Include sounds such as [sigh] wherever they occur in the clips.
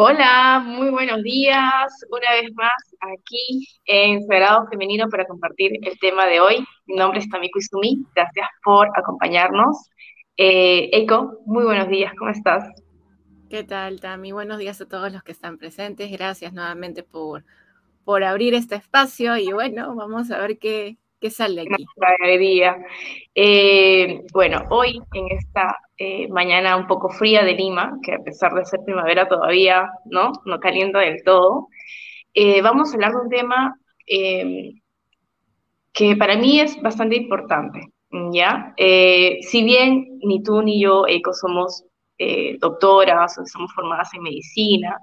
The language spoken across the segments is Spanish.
Hola, muy buenos días. Una vez más aquí en Sagrado Femenino para compartir el tema de hoy. Mi nombre es Tamiko Izumi. Gracias por acompañarnos. Eh, Eiko, muy buenos días. ¿Cómo estás? ¿Qué tal, Tami? Buenos días a todos los que están presentes. Gracias nuevamente por, por abrir este espacio y bueno, vamos a ver qué, qué sale aquí. Alegría. Eh, bueno, hoy en esta eh, mañana un poco fría de Lima, que a pesar de ser primavera todavía no, no calienta del todo, eh, vamos a hablar de un tema eh, que para mí es bastante importante, ¿ya? si bien ni tú ni yo, Eco, somos doctoras o somos formadas en medicina,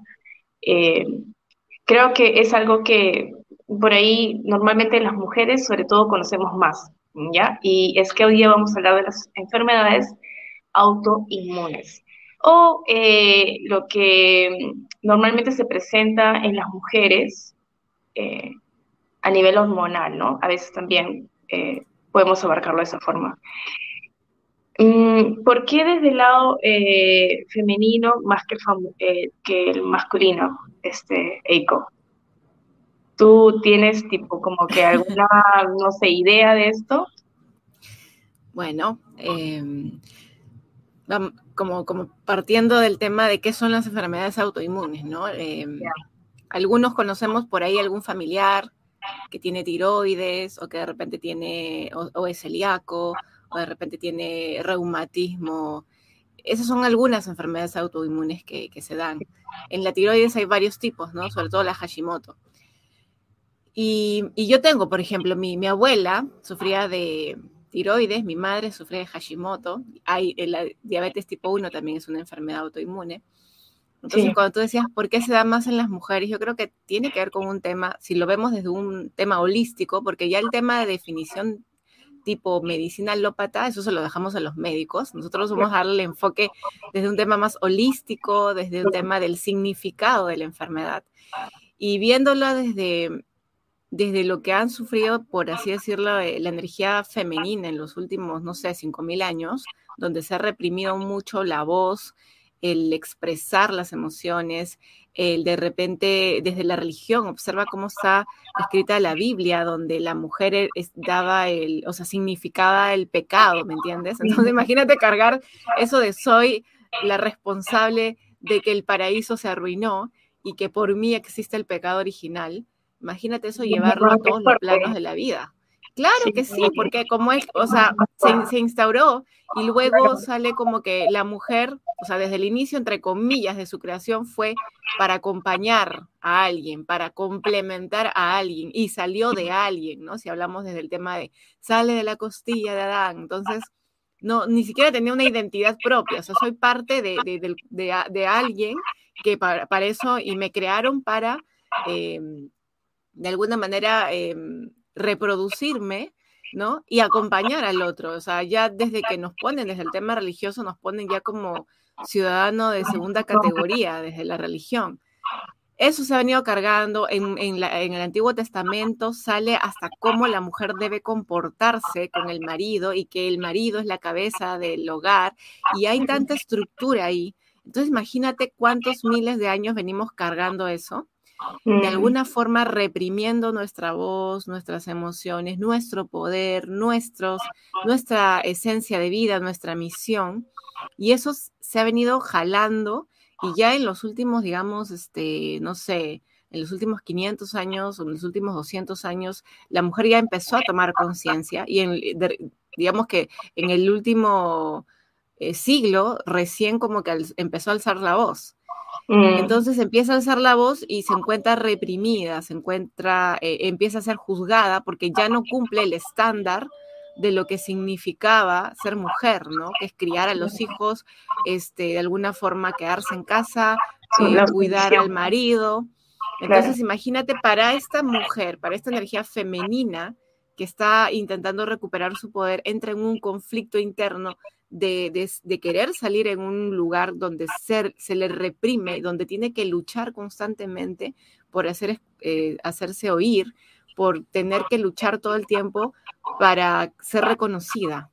creo que es algo que por ahí normalmente las mujeres sobre todo conocemos más, ¿ya? Y es que hoy día vamos a hablar de las enfermedades autoinmunes o eh, lo que normalmente se presenta en las mujeres eh, a nivel hormonal, ¿no? A veces también eh, podemos abarcarlo de esa forma. Mm, ¿Por qué desde el lado femenino más que el, masculino, este, Eiko? ¿Tú tienes tipo como que alguna, no sé, idea de esto? Bueno, eh, como, como partiendo del tema de qué son las enfermedades autoinmunes, ¿no? Em, algunos conocemos por ahí algún familiar que tiene tiroides o que de repente tiene, o, es celíaco, o de repente tiene reumatismo. Esas son algunas enfermedades autoinmunes que, que se dan. En la tiroides hay varios tipos, ¿no? Sobre todo la Hashimoto. Y, y yo tengo, por ejemplo, mi, mi abuela sufría de, tiroides, mi madre sufre de Hashimoto, hay, la diabetes tipo 1 también es una enfermedad autoinmune. Entonces, cuando tú decías, ¿por qué se da más en las mujeres? Yo creo que tiene que ver con un tema, si lo vemos desde un tema holístico, porque ya el tema de definición tipo medicina alópata, eso se lo dejamos a los médicos. Nosotros vamos a darle el enfoque desde un tema más holístico, desde un tema del significado de la enfermedad. Y viéndolo desde desde lo que han sufrido, por así decirlo, eh, la energía femenina en los últimos, no sé, 5.000 años, donde se ha reprimido mucho la voz, el expresar las emociones, el de repente desde la religión, observa cómo está escrita la Biblia, donde la mujer e, daba el, o sea, significaba el pecado, ¿me entiendes? Entonces imagínate cargar eso de soy la responsable de que el paraíso se arruinó y que por mí existe el pecado original Imagínate eso llevarlo a todos los planos de la vida. Claro que sí, porque como es, o sea, se, instauró y luego sale como que la mujer, o sea, desde el inicio, entre comillas, de su creación fue para acompañar a alguien, para complementar a alguien y salió de alguien, ¿no? Si hablamos desde el tema de sale de la costilla de Adán, entonces, no, ni siquiera tenía una identidad propia, o sea, soy parte de, de, alguien que para, para, eso y me crearon para... Em, de alguna manera em, reproducirme, ¿no? Y acompañar al otro. O sea, ya desde que nos ponen, desde el tema religioso, nos ponen ya como ciudadano de segunda categoría, desde la religión. Eso se ha venido cargando en, en, el Antiguo Testamento, sale hasta cómo la mujer debe comportarse con el marido y que el marido es la cabeza del hogar y hay tanta estructura ahí. Entonces imagínate cuántos miles de años venimos cargando eso de mm. alguna forma reprimiendo nuestra voz, nuestras emociones, nuestro poder, nuestros, nuestra esencia de vida, nuestra misión. Y eso se ha venido jalando y ya en los últimos, digamos, este, no sé, en los últimos 500 años o en los últimos 200 años, la mujer ya empezó a tomar conciencia y en, digamos que en el último eh, siglo recién como que empezó a alzar la voz. Mm. Entonces empieza a alzar la voz y se encuentra reprimida, se encuentra, eh, empieza a ser juzgada porque ya no cumple el estándar de lo que significaba ser mujer, ¿no? Que es criar a los hijos, este, de alguna forma quedarse en casa, eh, cuidar al marido. Entonces, imagínate para esta mujer, para esta energía femenina que está intentando recuperar su poder, entra en un conflicto interno de, querer salir en un lugar donde ser, se le reprime, donde tiene que luchar constantemente por hacer, eh, hacerse oír, por tener que luchar todo el tiempo para ser reconocida.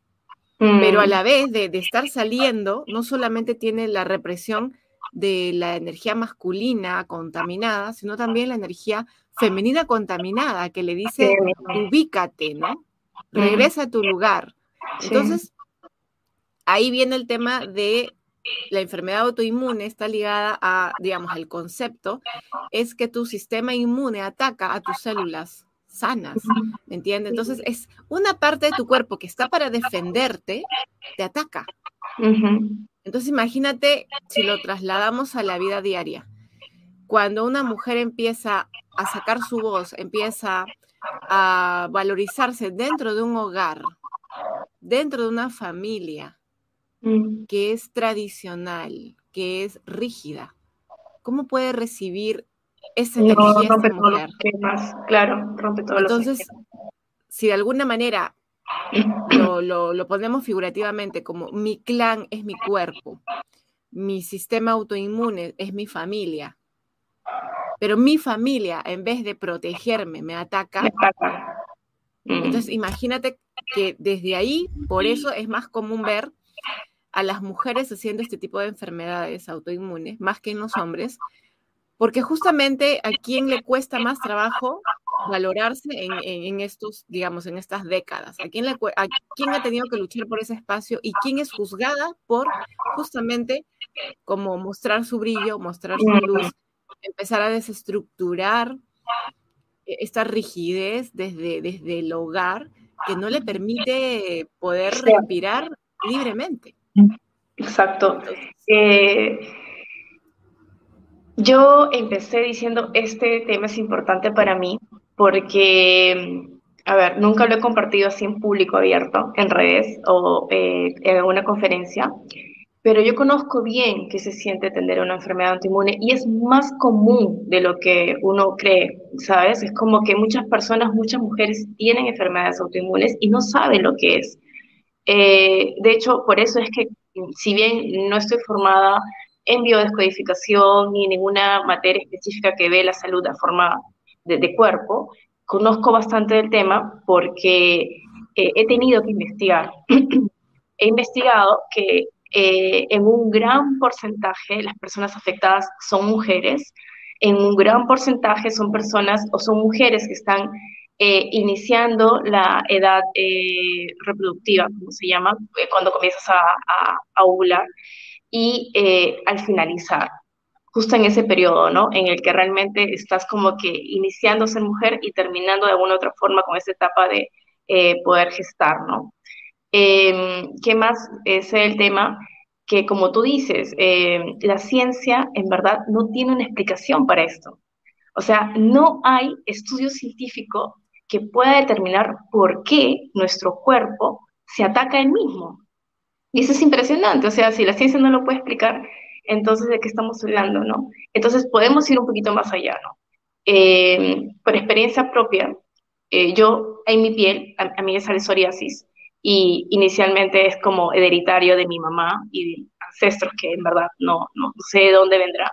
Pero a mm. la vez de, estar saliendo, no solamente tiene la represión de la energía masculina contaminada, sino también la energía femenina contaminada que le dice, ubícate, ¿no? Regresa a tu lugar. Entonces, ahí viene el tema de la enfermedad autoinmune, está ligada a, digamos, el concepto, es que tu sistema inmune ataca a tus células sanas, ¿me entiendes? Entonces es una parte de tu cuerpo que está para defenderte, te ataca. Entonces imagínate si lo trasladamos a la vida diaria. Cuando una mujer empieza a sacar su voz, empieza a valorizarse dentro de un hogar, dentro de una familia mm. que es tradicional, que es rígida, ¿cómo puede recibir esa energía rompe mujer? claro, rompe Entonces, si de alguna manera [clears throat] lo, lo, ponemos figurativamente como mi clan es mi cuerpo, mi sistema autoinmune es mi familia, pero mi familia en vez de protegerme me ataca. Entonces imagínate que desde ahí, por eso es más común ver a las mujeres haciendo este tipo de enfermedades autoinmunes, más que en los hombres, porque justamente a quien le cuesta más trabajo valorarse en, estos, digamos, en estas décadas? ¿A quién, le, ¿A quién ha tenido que luchar por ese espacio y quién es juzgada por justamente como mostrar su brillo, mostrar su luz, empezar a desestructurar e, esta rigidez desde, desde el hogar que no le permite poder respirar libremente? Exacto. Eh, yo empecé diciendo, este tema es importante para mí porque, a ver, nunca lo he compartido así en público abierto, en redes o eh, en alguna conferencia, pero yo conozco bien que se siente tener una enfermedad autoinmune y es más común de lo que uno cree, ¿sabes? Es como que muchas personas, muchas mujeres tienen enfermedades autoinmunes y no saben lo que es. Eh, de hecho, por eso es que si bien no estoy formada en biodescodificación ni en ninguna materia específica que ve la salud a forma de, cuerpo, conozco bastante del tema porque eh, he tenido que investigar. [clears throat] he investigado que eh, en un gran porcentaje las personas afectadas son mujeres, en un gran porcentaje son personas o son mujeres que están eh, iniciando la edad reproductiva, como se llama, cuando comienzas a, a, a ovular, y al finalizar justo en ese periodo, ¿no? En el que realmente estás como que iniciando a ser mujer y terminando de alguna otra forma con esa etapa de eh, poder gestar, ¿no? Em, ¿Qué más es el tema? Que como tú dices, em, la ciencia en verdad no tiene una explicación para esto. O sea, no hay estudio científico que pueda determinar por qué nuestro cuerpo se ataca a mismo. Y eso es impresionante. O sea, si la ciencia no lo puede explicar, entonces ¿de qué estamos hablando, no? Entonces podemos ir un poquito más allá, ¿no? Eh, por experiencia propia, eh, yo en mi piel, a, mí me sale psoriasis y inicialmente es como hereditario de mi mamá y de ancestros que en verdad no, no sé de dónde vendrá.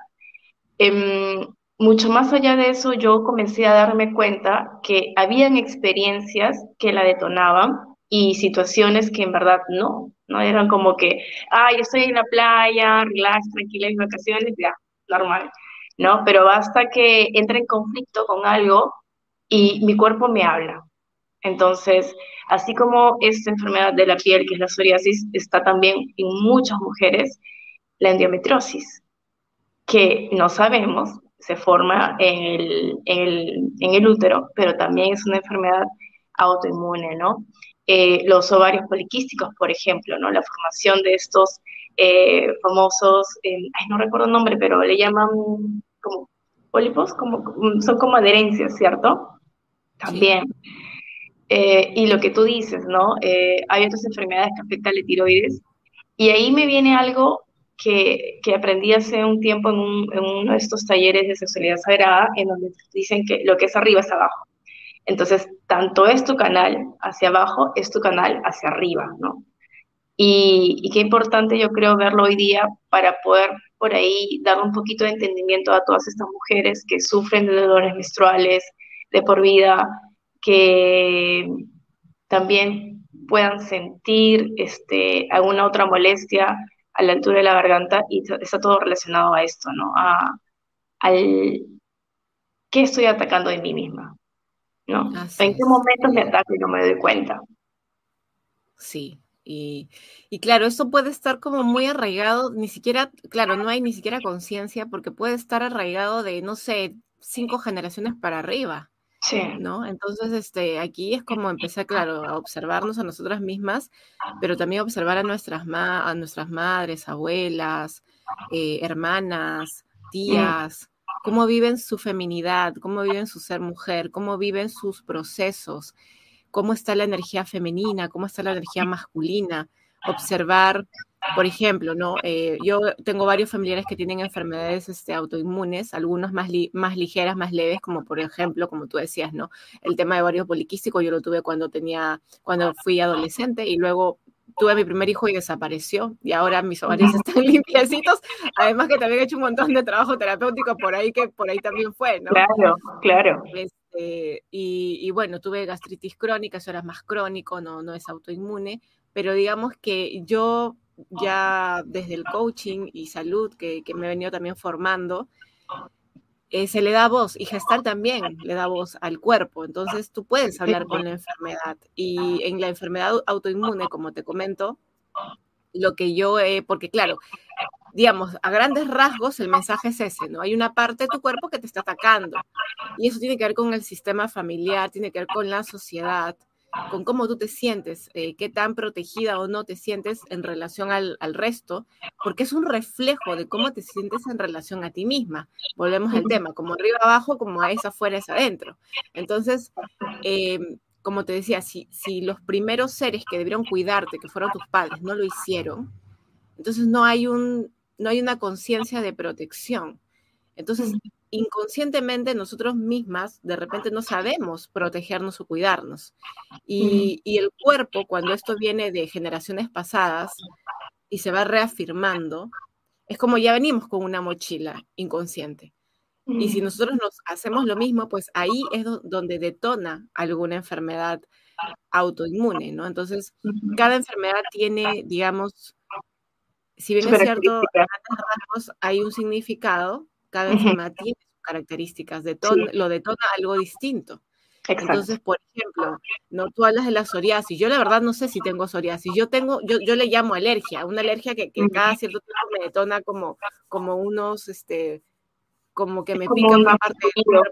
Em, mucho más allá de eso, yo comencé a darme cuenta que habían experiencias que la detonaban y situaciones que en verdad no, no eran como que, ay, yo estoy en la playa, relax, tranquila, en vacaciones, ya, normal, ¿no? Pero basta que entre en conflicto con algo y mi cuerpo me habla. Entonces, así como esta enfermedad de la piel, que es la psoriasis, está también en muchas mujeres la endometriosis, que no sabemos, se forma en el, en el, en el útero, pero también es una enfermedad autoinmune, ¿no? Eh, los ovarios poliquísticos, por ejemplo, ¿no? La formación de estos eh, famosos, eh, ay, no recuerdo el nombre, pero le llaman como pólipos, como, son como adherencias, ¿cierto? También. y lo que tú dices, ¿no? hay otras enfermedades que afectan la tiroides. Y ahí me viene algo que, que aprendí hace un tiempo en, uno de estos talleres de sexualidad sagrada, en donde dicen que lo que es arriba es abajo. Entonces, tanto es tu canal hacia abajo, es tu canal hacia arriba, ¿no? Y, qué importante yo creo verlo hoy día para poder por ahí dar un poquito de entendimiento a todas estas mujeres que sufren de dolores menstruales de por vida, que también puedan sentir este, alguna otra molestia a la altura de la garganta y está todo relacionado a esto, ¿no? A, al qué estoy atacando de mí misma, ¿no? ¿En qué momentos me ataco y no me doy cuenta? Sí, y, y, claro, eso puede estar como muy arraigado, ni siquiera, claro, no hay ni siquiera conciencia porque puede estar arraigado de, no sé, cinco generaciones para arriba. Sí. ¿No? Entonces, este, aquí es como empezar, claro, a observarnos a nosotras mismas, pero también observar a nuestras, a nuestras madres, abuelas, eh, hermanas, mm. tías, cómo viven su feminidad, cómo viven su ser mujer, cómo viven sus procesos, cómo está la energía femenina, cómo está la energía masculina, observar, por ejemplo, ¿no? Eh, yo tengo varios familiares que tienen enfermedades este, autoinmunes, algunas más, más ligeras, más leves, como por ejemplo, como tú decías, ¿no? El tema de varios poliquísticos, yo lo tuve cuando tenía, cuando fui adolescente y luego tuve a mi primer hijo y desapareció y ahora mis ovarios están [laughs] limpiecitos, además que también he hecho un montón de trabajo terapéutico por ahí que por ahí también fue, ¿no? Claro, claro. Este, y, bueno, tuve gastritis crónica, eso era más crónico, no, no es autoinmune, pero digamos que yo ya desde el coaching y salud que, que me he venido también formando, eh, se le da voz y gestar también le da voz al cuerpo. Entonces tú puedes hablar con la enfermedad y en la enfermedad autoinmune, como te comento, lo que yo, porque claro, digamos, a grandes rasgos el mensaje es ese, ¿no? Hay una parte de tu cuerpo que te está atacando y eso tiene que ver con el sistema familiar, tiene que ver con la sociedad, con cómo tú te sientes, eh, qué tan protegida o no te sientes en relación al, resto, porque es un reflejo de cómo te sientes en relación a ti misma. Volvemos al tema, como arriba abajo, como es afuera es adentro. Entonces, em, como te decía, si, si los primeros seres que debieron cuidarte, que fueron tus padres, no lo hicieron, entonces no hay, un, no hay una conciencia de protección. Entonces, inconscientemente nosotros mismas de repente no sabemos protegernos o cuidarnos. Y, el cuerpo, cuando esto viene de generaciones pasadas y se va reafirmando, es como ya venimos con una mochila inconsciente. Y si nosotros nos hacemos lo mismo, pues ahí es donde detona alguna enfermedad autoinmune, ¿no? Entonces, cada enfermedad tiene, digamos, si bien es cierto, hay un significado, cada enfermedad tiene sus características, lo detona algo distinto. Entonces, por ejemplo, no tú hablas de la psoriasis. Yo la verdad no sé si tengo psoriasis. Yo tengo, yo, yo le llamo alergia, una alergia que, cada cierto tiempo me detona como, como unos, este, como que me pica una parte del cuerpo.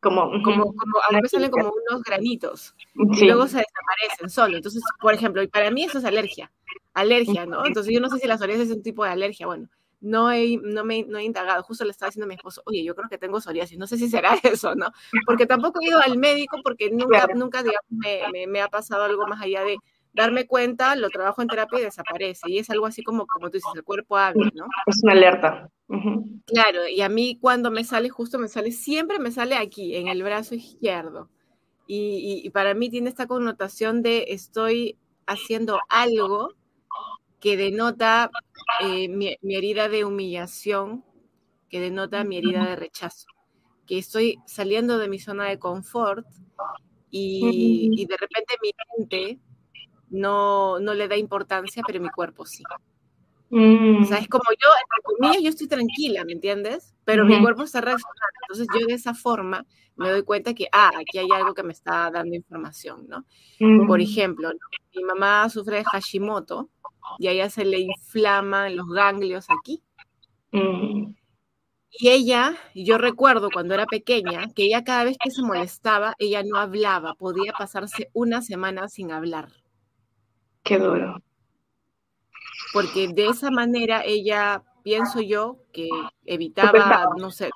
Como, como, como, a veces salen como unos granitos y luego se desaparecen solo. Entonces, por ejemplo, y para mí eso es alergia. Alergia, ¿no? Entonces yo no sé si la psoriasis es un tipo de alergia. Bueno, no he, no me no he indagado. Justo le estaba diciendo a mi esposo, oye, yo creo que tengo psoriasis, no sé si será [laughs] eso, ¿no? Porque tampoco he ido al médico porque nunca, nunca digamos, me, me, ha pasado algo más allá de darme cuenta, lo trabajo en terapia y desaparece. Y es algo así como, como tú dices, el cuerpo habla, ¿no? Es una alerta. Claro, y a mí cuando me sale, justo me sale, siempre me sale aquí, en el brazo izquierdo. Y, y, y para mí tiene esta connotación de estoy haciendo algo que denota eh, mi, herida de humillación, que denota mi herida de rechazo, que estoy saliendo de mi zona de confort y, de repente mi mente no, no, le da importancia, pero mi cuerpo sí. O sea, es como yo, entre comillas, yo estoy tranquila, ¿me entiendes? Pero mi cuerpo está reaccionando. Entonces yo de esa forma me doy cuenta que, ah, aquí hay algo que me está dando información, ¿no? Por ejemplo, mi mamá sufre de Hashimoto y a ella se le inflaman los ganglios aquí. Mm. Y ella, yo recuerdo cuando era pequeña, que ella cada vez que se molestaba, ella no hablaba, podía pasarse una semana sin hablar. Qué duro. Porque de esa manera ella, pienso yo, que evitaba, no sé,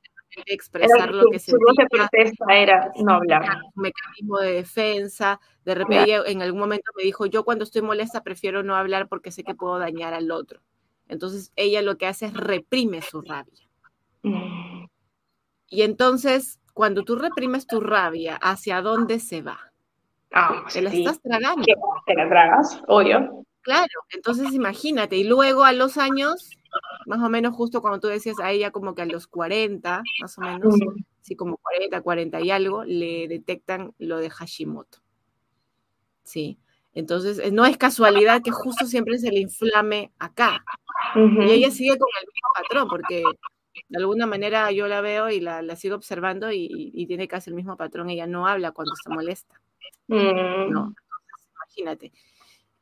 expresar lo que. Su protesta era no hablar. Un mecanismo de defensa. De repente en algún momento me dijo, yo cuando estoy molesta prefiero no hablar porque sé que puedo dañar al otro. Entonces ella lo que hace es reprime su rabia. Mm. Y entonces, cuando tú reprimes tu rabia, ¿hacia dónde se va? Ah, te la estás tragando. Te la tragas, obvio. Claro, entonces imagínate, y luego a los años más o menos justo cuando tú decías a ella como que a los 40, más o menos, sí, como 40, 40 y algo, le detectan lo de Hashimoto. Sí. Entonces, eh, no es casualidad que justo siempre se le inflame acá. Y ella sigue con el mismo patrón, porque de alguna manera yo la veo y la, sigo observando y, tiene casi el mismo patrón. Ella no habla cuando está molesta. Mm. No, imagínate.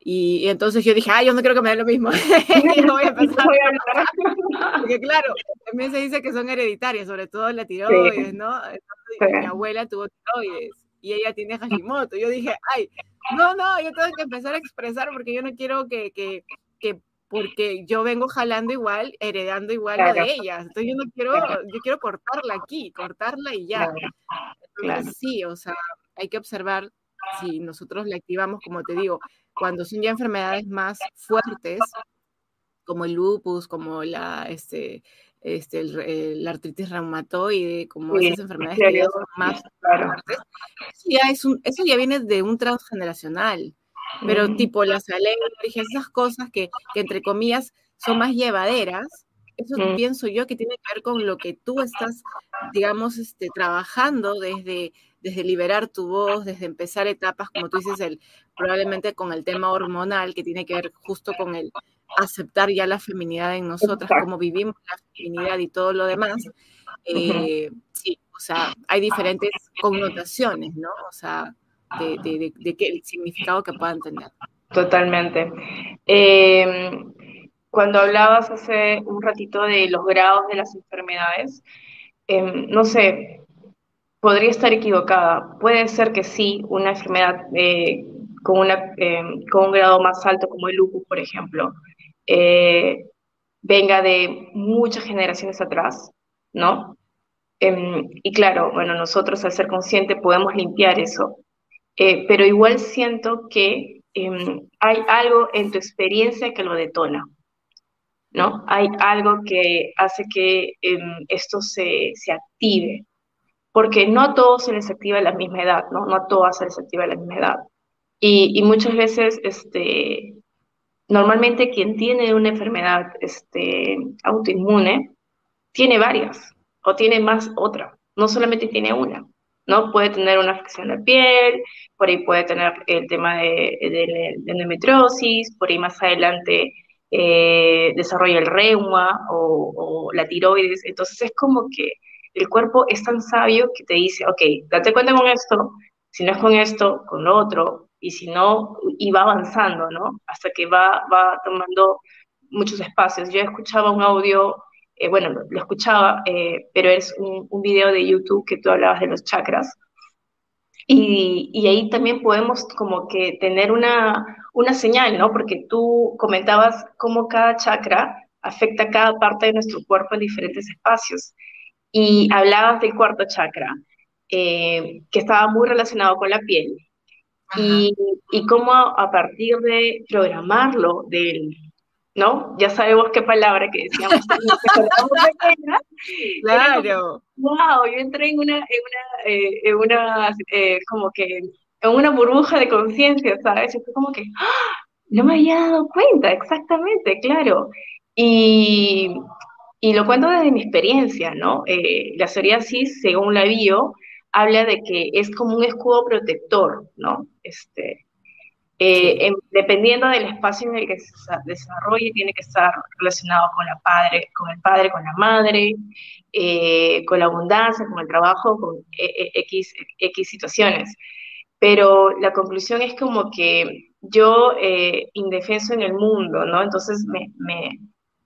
Y, entonces yo dije, ah, yo no creo que me dé lo mismo. [laughs] no voy a [laughs] empezar. [laughs] Porque claro, también se dice que son hereditarias, sobre todo la tiroides, ¿no? Entonces, Mi abuela tuvo tiroides y ella tiene Hashimoto. Yo dije, ay, no, no, yo tengo que empezar a expresar porque yo no quiero que, que, que porque yo vengo jalando igual, heredando igual lo de ellas. Entonces yo no quiero, yo quiero cortarla aquí, cortarla y ya. Entonces sí, o sea, hay que observar si nosotros la activamos, como te digo, cuando son ya enfermedades más fuertes, como el lupus, como la, este, este, la artritis reumatoide, como esas enfermedades que ya son más fuertes, eso ya, es un, eso ya viene de un transgeneracional pero tipo las alergias, esas cosas que, que, entre comillas son más llevaderas, eso pienso yo que tiene que ver con lo que tú estás, digamos, este, trabajando desde, desde liberar tu voz, desde empezar etapas, como tú dices, el, probablemente con el tema hormonal, que tiene que ver justo con el aceptar ya la feminidad en nosotras, cómo vivimos la feminidad y todo lo demás. Eh, sí, o sea, hay diferentes connotaciones, ¿no? O sea, de, de, de, el significado que puedan tener. Totalmente. Em, cuando hablabas hace un ratito de los grados de las enfermedades, em, no sé, podría estar equivocada. Puede ser que sí, una enfermedad eh, con, una, em, con un grado más alto como el lupus, por ejemplo, eh, venga de muchas generaciones atrás, ¿no? y claro, bueno, nosotros al ser conscientes podemos limpiar eso, eh, pero igual siento que em, hay algo en tu experiencia que lo detona, ¿no? Hay algo que hace que em, esto se, se, active, porque no a todos se les activa a la misma edad, ¿no? No a todas se les activa a la misma edad. Y, y muchas veces, este, normalmente quien tiene una enfermedad este, autoinmune, tiene varias, o tiene más otra, no solamente tiene una. ¿no? Puede tener una afección de piel, por ahí puede tener el tema de, de, endometriosis, por ahí más adelante eh, desarrolla el reuma o, la tiroides. Entonces es como que el cuerpo es tan sabio que te dice, ok, date cuenta con esto, si no es con esto, con lo otro, y si no, y va avanzando, ¿no? Hasta que va, va tomando muchos espacios. Yo escuchaba un audio eh, bueno, lo, escuchaba, eh, pero es un, un, video de YouTube que tú hablabas de los chakras. Y, y, ahí también podemos como que tener una, una señal, ¿no? Porque tú comentabas cómo cada chakra afecta a cada parte de nuestro cuerpo en diferentes espacios. Y hablabas del cuarto chakra, eh, que estaba muy relacionado con la piel. Y, y, cómo a partir de programarlo, del, ¿no? Ya sabemos qué palabra que decíamos [laughs] Claro. wow, yo entré en una, en una, eh, en una eh, como que, en una burbuja de conciencia, ¿sabes? Y fue como que, ¡ah! no me había dado cuenta, exactamente, claro. Y, y lo cuento desde mi experiencia, ¿no? Eh, la psoriasis, según la bio, habla de que es como un escudo protector, ¿no? Este, eh, dependiendo del espacio en el que se desarrolle, tiene que estar relacionado con, la padre, con el padre, con la madre, eh, con la abundancia, con el trabajo, con e, e, X, X situaciones. Pero la conclusión es como que yo, eh, indefenso en el mundo, ¿no? Entonces me, me,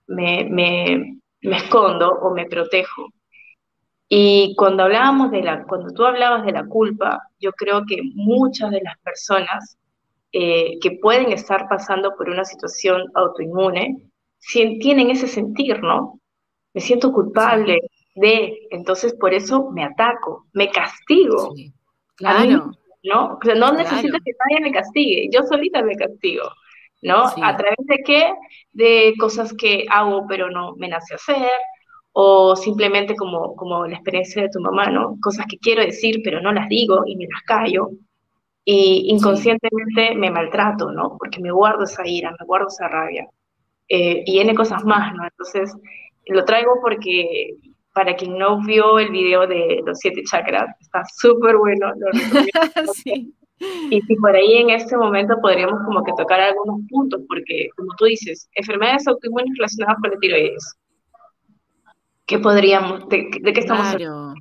me, me, me escondo o me protejo. Y cuando hablábamos de la, cuando tú hablabas de la culpa, yo creo que muchas de las personas eh, que pueden estar pasando por una situación autoinmune, si tienen ese sentir, ¿no? Me siento culpable de, entonces por eso me ataco, me castigo. claro. ¿no? no necesito que nadie me castigue, yo solita me castigo, ¿no? ¿A través de qué? De cosas que hago pero no me nace hacer, o simplemente como, como la experiencia de tu mamá, ¿no? Cosas que quiero decir pero no las digo y me las callo, y inconscientemente me maltrato, ¿no? Porque me guardo esa ira, me guardo esa rabia. Eh, y N cosas más, ¿no? Entonces, lo traigo porque para quien no vio el video de los siete chakras, está súper bueno, lo recomiendo. [laughs] sí. Y si por ahí en este momento podríamos como que tocar algunos puntos, porque como tú dices, enfermedades autoinmunes relacionadas con la tiroides. ¿Qué podríamos, de, qué estamos hablando?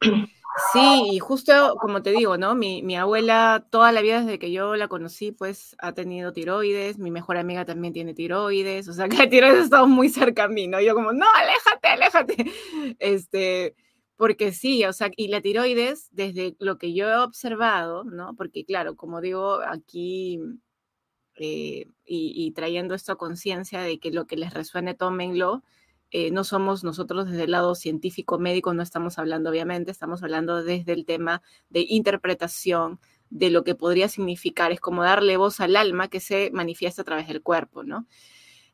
[clears throat] Sí, y justo como te digo, ¿no? Mi, mi, abuela toda la vida desde que yo la conocí, pues ha tenido tiroides, mi mejor amiga también tiene tiroides, o sea que la tiroides ha muy cerca a mí, ¿no? Yo como, no, aléjate, aléjate. [laughs] Este, porque sí, o sea, y la tiroides, desde lo que yo he observado, ¿no? Porque claro, como digo, aquí eh, y, trayendo esto a conciencia de que lo que les resuene, tómenlo. Eh, no somos nosotros desde el lado científico médico, no estamos hablando obviamente, estamos hablando desde el tema de interpretación de lo que podría significar, es como darle voz al alma que se manifiesta a través del cuerpo, ¿no?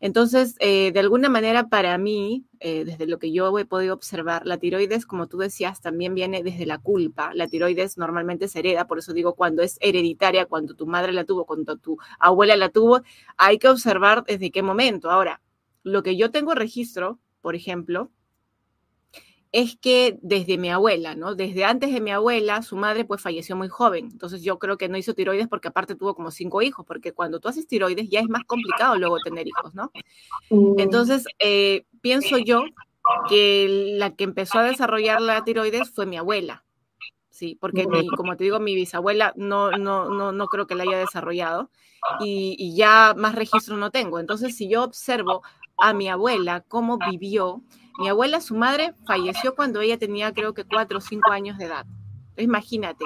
Entonces, eh, de alguna manera para mí, eh, desde lo que yo he podido observar, la tiroides, como tú decías, también viene desde la culpa. La tiroides normalmente se hereda, por eso digo, cuando es hereditaria, cuando tu madre la tuvo, cuando tu abuela la tuvo, hay que observar desde qué momento. Ahora, lo que yo tengo registro, por ejemplo, es que desde mi abuela, ¿no? Desde antes de mi abuela, su madre pues falleció muy joven. Entonces yo creo que no hizo tiroides porque aparte tuvo como cinco hijos, porque cuando tú haces tiroides ya es más complicado luego tener hijos, ¿no? Mm. Entonces eh, pienso yo que la que empezó a desarrollar la tiroides fue mi abuela, ¿sí? Porque como te digo, mi bisabuela no, no, no, no creo que la haya desarrollado y, y ya más registro no tengo. Entonces si yo observo a mi abuela cómo vivió, mi abuela, su madre, falleció cuando ella tenía creo que cuatro o cinco años de edad. imagínate,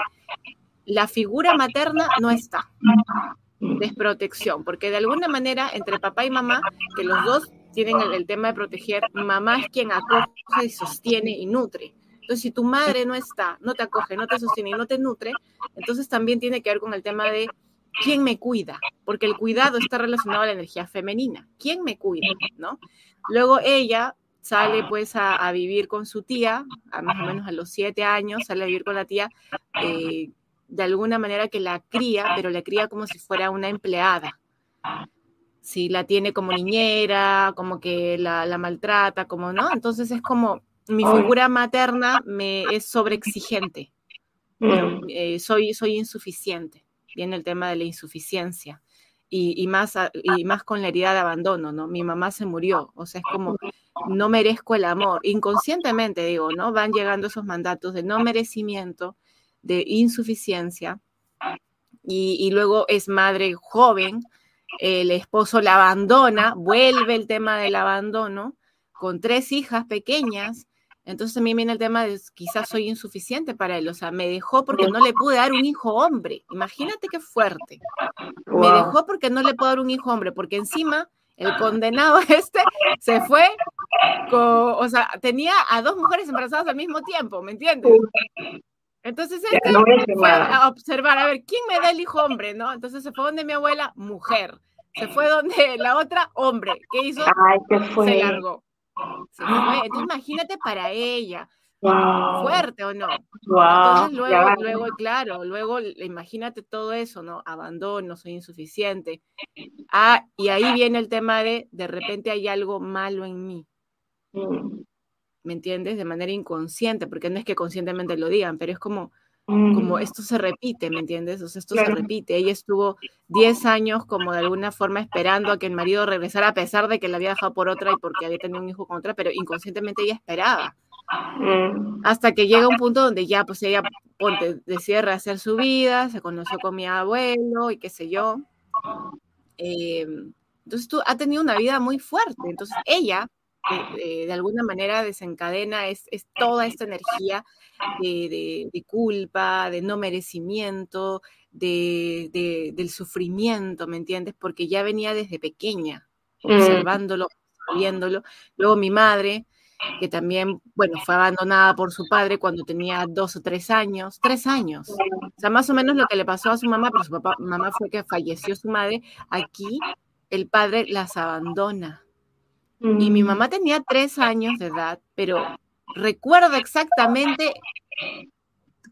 la figura materna no está. Desprotección, porque de alguna manera entre papá y mamá, que los dos tienen el, tema de proteger, mamá es quien acoge y sostiene y nutre. Entonces, si tu madre no está, no te acoge, no te sostiene y no te nutre, entonces también tiene que ver con el tema de quién me cuida, porque el cuidado está relacionado a la energía femenina. ¿Quién me cuida? ¿No? Luego ella sale pues a, vivir con su tía, a más o menos a los siete años, sale a vivir con la tía, eh, de alguna manera que la cría, pero la cría como si fuera una empleada. Si la tiene como niñera, como que la, maltrata, como no, entonces es como mi figura materna me es sobreexigente. Mm. Eh, soy, soy insuficiente. Viene el tema de la insuficiencia. Y, más, y más con la herida de abandono, ¿no? Mi mamá se murió, o sea, es como no merezco el amor. Inconscientemente digo, ¿no? Van llegando esos mandatos de no merecimiento, de insuficiencia, y, luego es madre joven, el esposo la abandona, vuelve el tema del abandono, con tres hijas pequeñas, entonces también viene el tema de quizás soy insuficiente para él, o sea, me dejó porque no le pude dar un hijo hombre. Imagínate qué fuerte. Me dejó porque no le puedo dar un hijo hombre, porque encima el condenado [laughs] este se fue, o sea, tenía a dos mujeres embarazadas al mismo tiempo, ¿me entiendes? Entonces este fue a observar, a ver, ¿quién me da el hijo hombre, no? Entonces se fue donde mi abuela, mujer. Se fue donde la otra, hombre. ¿Qué hizo? Ay, ¿qué fue? Se largó. Se. Entonces [gasps] imagínate para ella. Fuerte o no. Entonces luego, luego, claro, luego imagínate todo eso, ¿no? Abandono, soy insuficiente. Ah, y ahí viene el tema de de repente hay algo malo en mí. Mm. ¿Me entiendes? De manera inconsciente, porque no es que conscientemente lo digan, pero es como, como mm. esto se repite, ¿me entiendes? O sea, esto se repite. Ella estuvo 10 años como de alguna forma esperando a que el marido regresara a pesar de que la había dejado por otra y porque había tenido un hijo con otra, pero inconscientemente ella esperaba. Mm. Hasta que llega un punto donde ya, pues ella ponte, decide rehacer su vida, se conoció con mi abuelo y qué sé yo. Em, entonces tú ha tenido una vida muy fuerte. Entonces ella, de alguna manera, desencadena es, es toda esta energía de, de, culpa, de no merecimiento, de, de, del sufrimiento, ¿me entiendes? Porque ya venía desde pequeña, mm. observándolo, viéndolo. Luego mi madre, que también, bueno, fue abandonada por su padre cuando tenía dos o tres años, tres años. O sea, más o menos lo que le pasó a su mamá, pero su papá, mamá fue que falleció su madre. Aquí el padre las abandona. Y mi mm. mamá tenía tres años de edad, pero recuerdo exactamente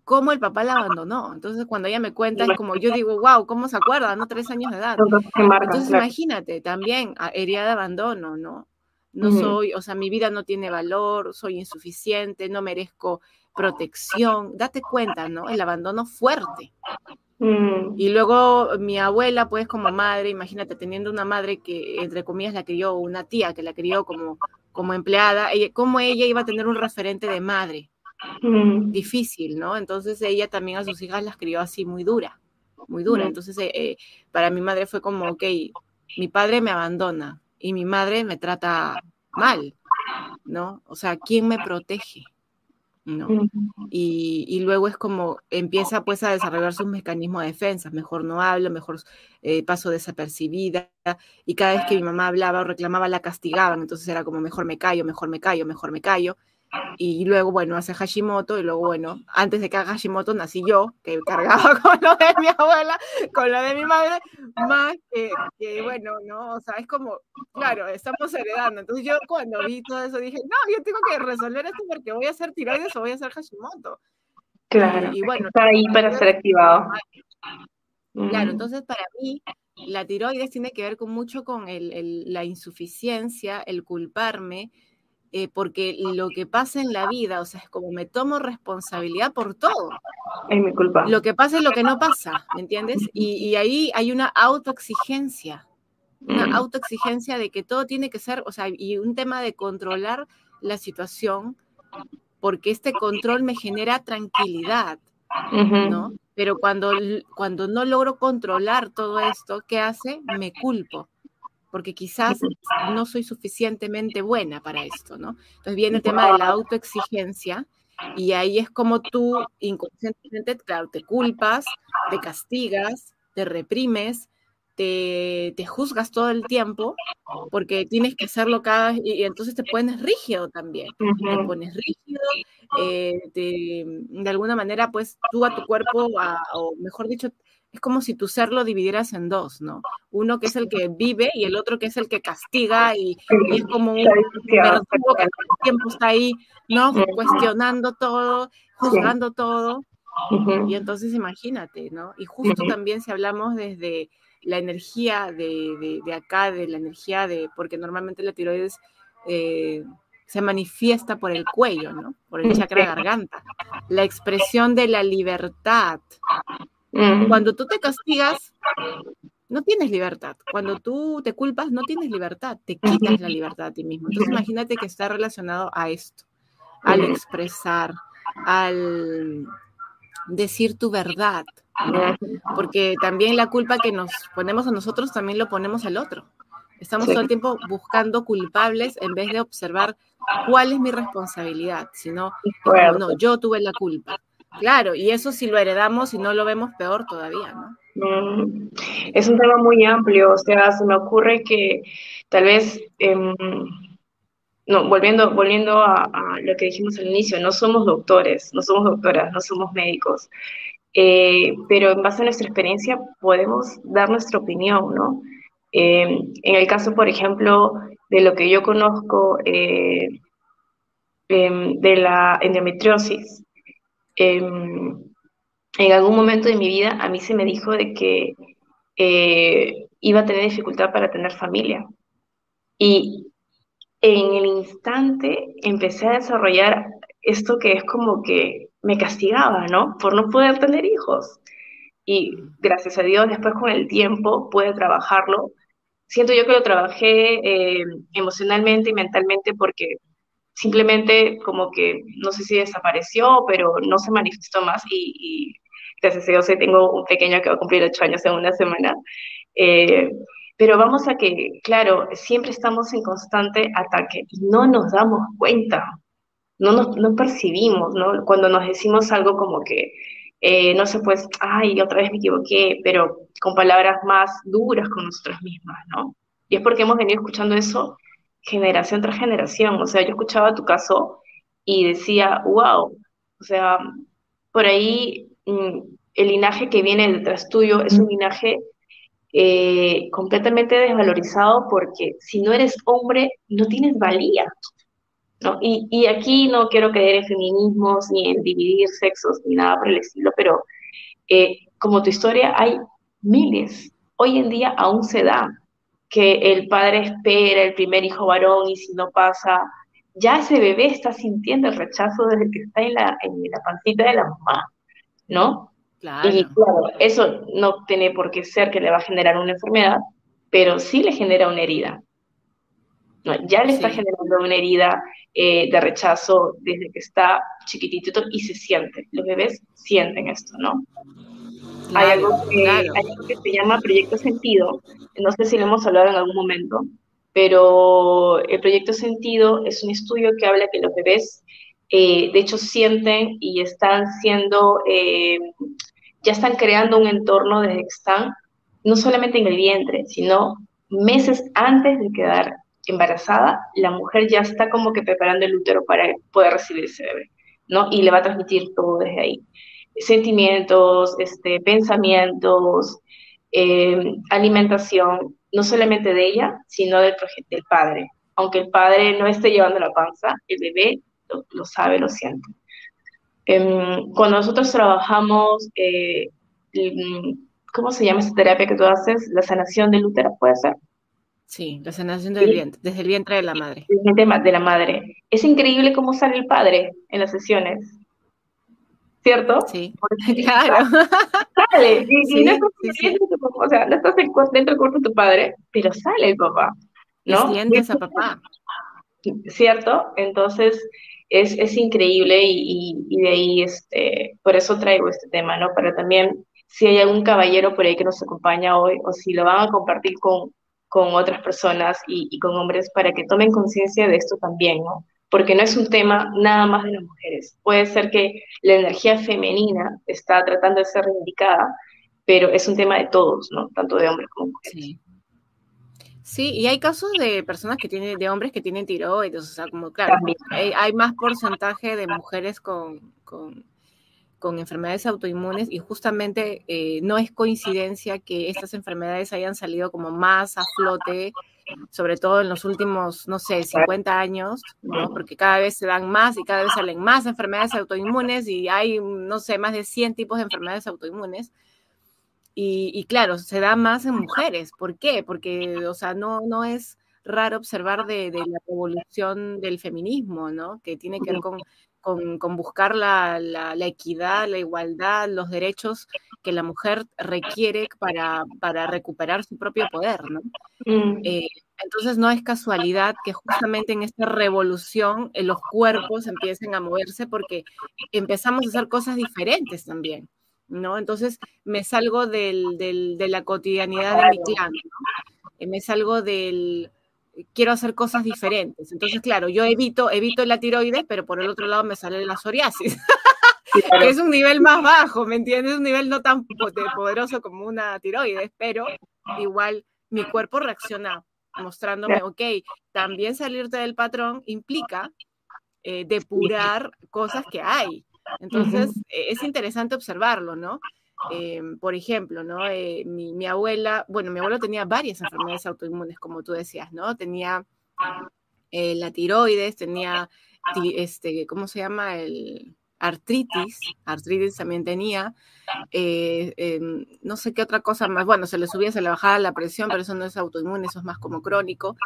cómo el papá la abandonó. Entonces, cuando ella me cuenta, es como yo digo, wow, ¿cómo se acuerda? ¿No? Tres años de edad. Entonces, imagínate, también herida de abandono, ¿no? no soy, o sea, mi vida no tiene valor, soy insuficiente, no merezco protección. Date cuenta, ¿no? El abandono fuerte. Mm. Y luego mi abuela, pues como madre, imagínate, teniendo una madre que, entre comillas, la crió, una tía que la crió como, como empleada, ella, ¿cómo ella iba a tener un referente de madre? Mm. Difícil, ¿no? Entonces ella también a sus hijas las crió así muy dura, muy dura. Mm. Entonces eh, eh, para mi madre fue como, ok, mi padre me abandona y mi madre me trata mal, ¿no? O sea, ¿quién me protege? ¿No? Y, luego es como empieza pues a desarrollar sus mecanismos de defensa, mejor no hablo, mejor eh, paso desapercibida, y cada vez que mi mamá hablaba o reclamaba la castigaban, entonces era como mejor me callo, mejor me callo, mejor me callo, y luego, bueno, hace Hashimoto, y luego, bueno, antes de que haga Hashimoto nací yo, que cargaba [laughs] con lo de mi abuela, con lo de mi madre, más que, bueno, ¿no? O sea, es como, claro, estamos heredando. Entonces yo cuando vi todo eso dije, no, yo tengo que resolver esto porque voy a hacer tiroides o voy a hacer Hashimoto. Claro, y, bueno, está ahí para ser activado. Claro, entonces para mí la tiroides tiene que ver con mucho con el, la insuficiencia, el culparme, eh, porque lo que pasa en la vida, o sea, es como me tomo responsabilidad por todo. Es mi culpa. Lo que pasa es lo que no pasa, ¿me entiendes? Y, ahí hay una autoexigencia, una mm. autoexigencia de que todo tiene que ser, o sea, y un tema de controlar la situación, porque este control me genera tranquilidad, ¿no? Pero cuando, cuando no logro controlar todo esto, ¿qué hace? Me culpo porque quizás no soy suficientemente buena para esto, ¿no? Entonces viene el tema de la autoexigencia y ahí es como tú inconscientemente, claro, te culpas, te castigas, te reprimes, te, juzgas todo el tiempo porque tienes que hacerlo cada y, entonces te pones rígido también, te pones rígido, eh, de alguna manera pues tú a tu cuerpo, o mejor dicho, es como si tu ser lo dividieras en dos, ¿no? Uno que es el que vive y el otro que es el que castiga y, es como un verdugo que al tiempo está ahí, ¿no? Cuestionando todo, juzgando todo. Y entonces imagínate, ¿no? Y justo también si hablamos desde la energía de, de, acá, de la energía de, porque normalmente la tiroides eh, se manifiesta por el cuello, ¿no? Por el chakra garganta. La expresión de la libertad, cuando tú te castigas, no tienes libertad. Cuando tú te culpas, no tienes libertad. Te quitas la libertad a ti mismo. Entonces imagínate que está relacionado a esto, al expresar, al decir tu verdad. Porque también la culpa que nos ponemos a nosotros, también lo ponemos al otro. Estamos todo el tiempo buscando culpables en vez de observar cuál es mi responsabilidad, sino, no, yo tuve la culpa. Claro, y eso si lo heredamos y no lo vemos peor todavía, ¿no? Mm, es un tema muy amplio, o sea, se me ocurre que tal vez, em, no, volviendo, volviendo a, lo que dijimos al inicio, no somos doctores, no somos doctoras, no somos médicos, eh, pero en base a nuestra experiencia podemos dar nuestra opinión, ¿no? Em, en el caso, por ejemplo, de lo que yo conozco eh, em, de la endometriosis, Em, en algún momento de mi vida a mí se me dijo de que eh, iba a tener dificultad para tener familia. Y en el instante empecé a desarrollar esto que es como que me castigaba, ¿no? Por no poder tener hijos. Y gracias a Dios, después con el tiempo pude trabajarlo. Siento yo que lo trabajé eh, emocionalmente y mentalmente porque simplemente como que no sé si desapareció, pero no se manifestó más y, gracias a Dios tengo un pequeño que va a cumplir ocho años en una semana. Eh, pero vamos a que, claro, siempre estamos en constante ataque y no nos damos cuenta, no nos no percibimos, ¿no? Cuando nos decimos algo como que, eh, no sé, pues, ay, otra vez me equivoqué, pero con palabras más duras con nosotras mismas, ¿no? Y es porque hemos venido escuchando eso generación tras generación. O sea, yo escuchaba tu caso y decía, wow, o sea, por ahí mm, el linaje que viene detrás tuyo es un linaje eh, completamente desvalorizado porque si no eres hombre, no tienes valía. ¿no? Y, y, aquí no quiero creer en feminismos ni en dividir sexos ni nada por el estilo, pero eh, como tu historia hay miles. Hoy en día aún se da que el padre espera el primer hijo varón y si no pasa, ya ese bebé está sintiendo el rechazo desde que está en la, en la pancita de la mamá, ¿no? Y claro, eso no tiene por qué ser que le va a generar una enfermedad, pero sí le genera una herida. ya le está generando una herida eh, de rechazo desde que está chiquitito y se siente. Los bebés sienten esto, ¿no? Hay, algo que, hay algo que se llama proyecto sentido. No sé si lo hemos hablado en algún momento, pero el proyecto sentido es un estudio que habla que los bebés, eh, de hecho, sienten y están siendo, eh, ya están creando un entorno desde que están, no solamente en el vientre, sino meses antes de quedar embarazada, la mujer ya está como que preparando el útero para poder recibir ese bebé, ¿no? Y le va a transmitir todo desde ahí. Sentimientos, este, pensamientos, eh, alimentación, no solamente de ella, sino del, del padre. Aunque el padre no esté llevando la panza, el bebé lo, sabe, lo siente. Em, cuando nosotros trabajamos, eh, ¿cómo se llama esa terapia que tú haces? La sanación del útero, ¿puede ser? Sí, la sanación del vientre, desde el vientre de la madre. De la madre. Es increíble cómo sale el padre en las sesiones. ¿Cierto? Sí, [laughs] [laughs] claro. Sale, y, no estás o sea, no estás dentro del cuerpo de tu padre, pero sale el papá, ¿no? sientes a papá. ¿Cierto? Entonces, es, es increíble y, y, de ahí, este, por eso traigo este tema, ¿no? Para también, si hay algún caballero por ahí que nos acompaña hoy, o si lo van a compartir con, con otras personas y, y con hombres, para que tomen conciencia de esto también, ¿no? Porque no es un tema nada más de las mujeres. Puede ser que la energía femenina está tratando de ser reivindicada, pero es un tema de todos, ¿no? Tanto de hombres como mujeres. Sí. y hay casos de personas que tienen, de hombres que tienen tiroides, o sea, como claro, hay, más porcentaje de mujeres con, con, enfermedades autoinmunes y justamente eh, no es coincidencia que estas enfermedades hayan salido como más a flote sobre todo en los últimos, no sé, 50 años, ¿no? porque cada vez se dan más y cada vez salen más enfermedades autoinmunes y hay, no sé, más de 100 tipos de enfermedades autoinmunes. Y, claro, se da más en mujeres. ¿Por qué? Porque, o sea, no, no es raro observar de, de la evolución del feminismo, ¿no? Que tiene que ver con con, buscar la, equidad, la igualdad, los derechos que la mujer requiere para, para recuperar su propio poder, ¿no? Mm. Eh, entonces no es casualidad que justamente en esta revolución eh, los cuerpos empiecen a moverse porque empezamos a hacer cosas diferentes también, ¿no? Entonces me salgo del, de la cotidianidad de mi clan, ¿no? Eh, me salgo del, quiero hacer cosas diferentes. Entonces, claro, yo evito, evito la tiroides, pero por el otro lado me sale la psoriasis, [laughs] que es un nivel más bajo, ¿me entiendes? Un nivel no tan poderoso como una tiroides, pero igual mi cuerpo reacciona mostrándome, ok, también salirte del patrón implica eh, depurar cosas que hay. Entonces, e, es interesante observarlo, ¿no? Em, por ejemplo, ¿no? Eh, mi, abuela, bueno, mi abuela tenía varias enfermedades autoinmunes, como tú decías, ¿no? Tenía eh, la tiroides, tenía, este, ¿cómo se llama? El artritis, artritis también tenía, eh, em, no sé qué otra cosa más, bueno, se le subía, se le bajaba la presión, pero eso no es autoinmune, eso es más como crónico,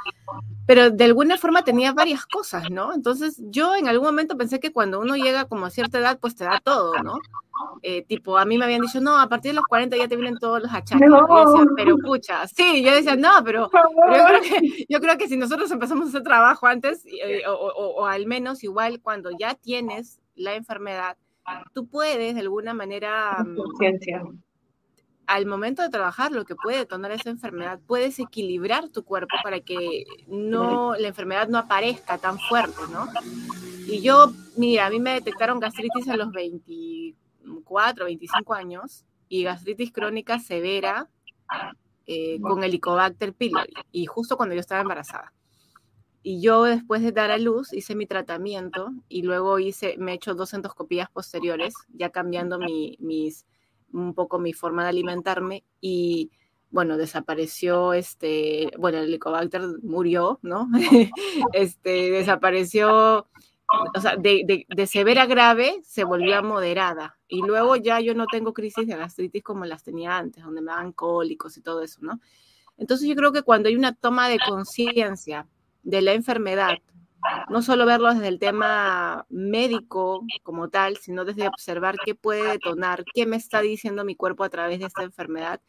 pero de alguna forma tenía varias cosas, ¿no? Entonces yo en algún momento pensé que cuando uno llega como a cierta edad, pues te da todo, ¿no? Eh, tipo, a mí me habían dicho, no, a partir de los 40 ya te vienen todos los achaques. pero pucha, sí, yo decía, no, pero, yo, creo que, si nosotros empezamos a hacer trabajo antes, eh, o al menos igual cuando ya tienes la enfermedad, tú puedes de alguna manera, mm, al momento de trabajar, lo que puede detonar esa enfermedad, puedes equilibrar tu cuerpo para que no, la enfermedad no aparezca tan fuerte, ¿no? Y yo, mira, a mí me detectaron gastritis a los 24, 25 años y gastritis crónica severa eh, con Helicobacter pylori y justo cuando yo estaba embarazada. Y yo después de dar a luz hice mi tratamiento y luego hice, me he hecho dos endoscopías posteriores, ya cambiando mi, mis, un poco mi forma de alimentarme y bueno, desapareció, este, bueno, el Helicobacter murió, ¿no? [laughs] este, desapareció, o sea, de, de, severa grave se volvió a moderada. Y luego ya yo no tengo crisis de gastritis como las tenía antes, donde me daban cólicos y todo eso, ¿no? Entonces yo creo que cuando hay una toma de conciencia de la enfermedad no solo verlo desde el tema médico como tal, sino desde observar qué puede detonar, qué me está diciendo mi cuerpo a través de esta enfermedad,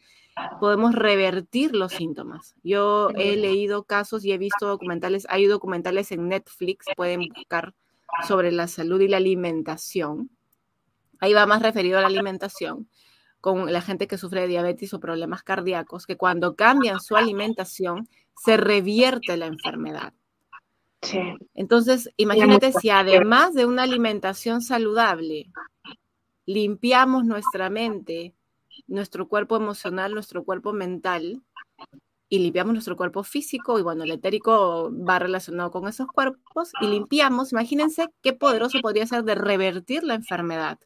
podemos revertir los síntomas. Yo he leído casos y he visto documentales, hay documentales en Netflix, pueden buscar sobre la salud y la alimentación. Ahí va más referido a la alimentación con la gente que sufre de diabetes o problemas cardíacos, que cuando cambian su alimentación se revierte la enfermedad. Entonces, imagínate si además de una alimentación saludable, limpiamos nuestra mente, nuestro cuerpo emocional, nuestro cuerpo mental, y limpiamos nuestro cuerpo físico, y bueno, el etérico va relacionado con esos cuerpos, y limpiamos, imagínense qué poderoso podría ser de revertir la enfermedad,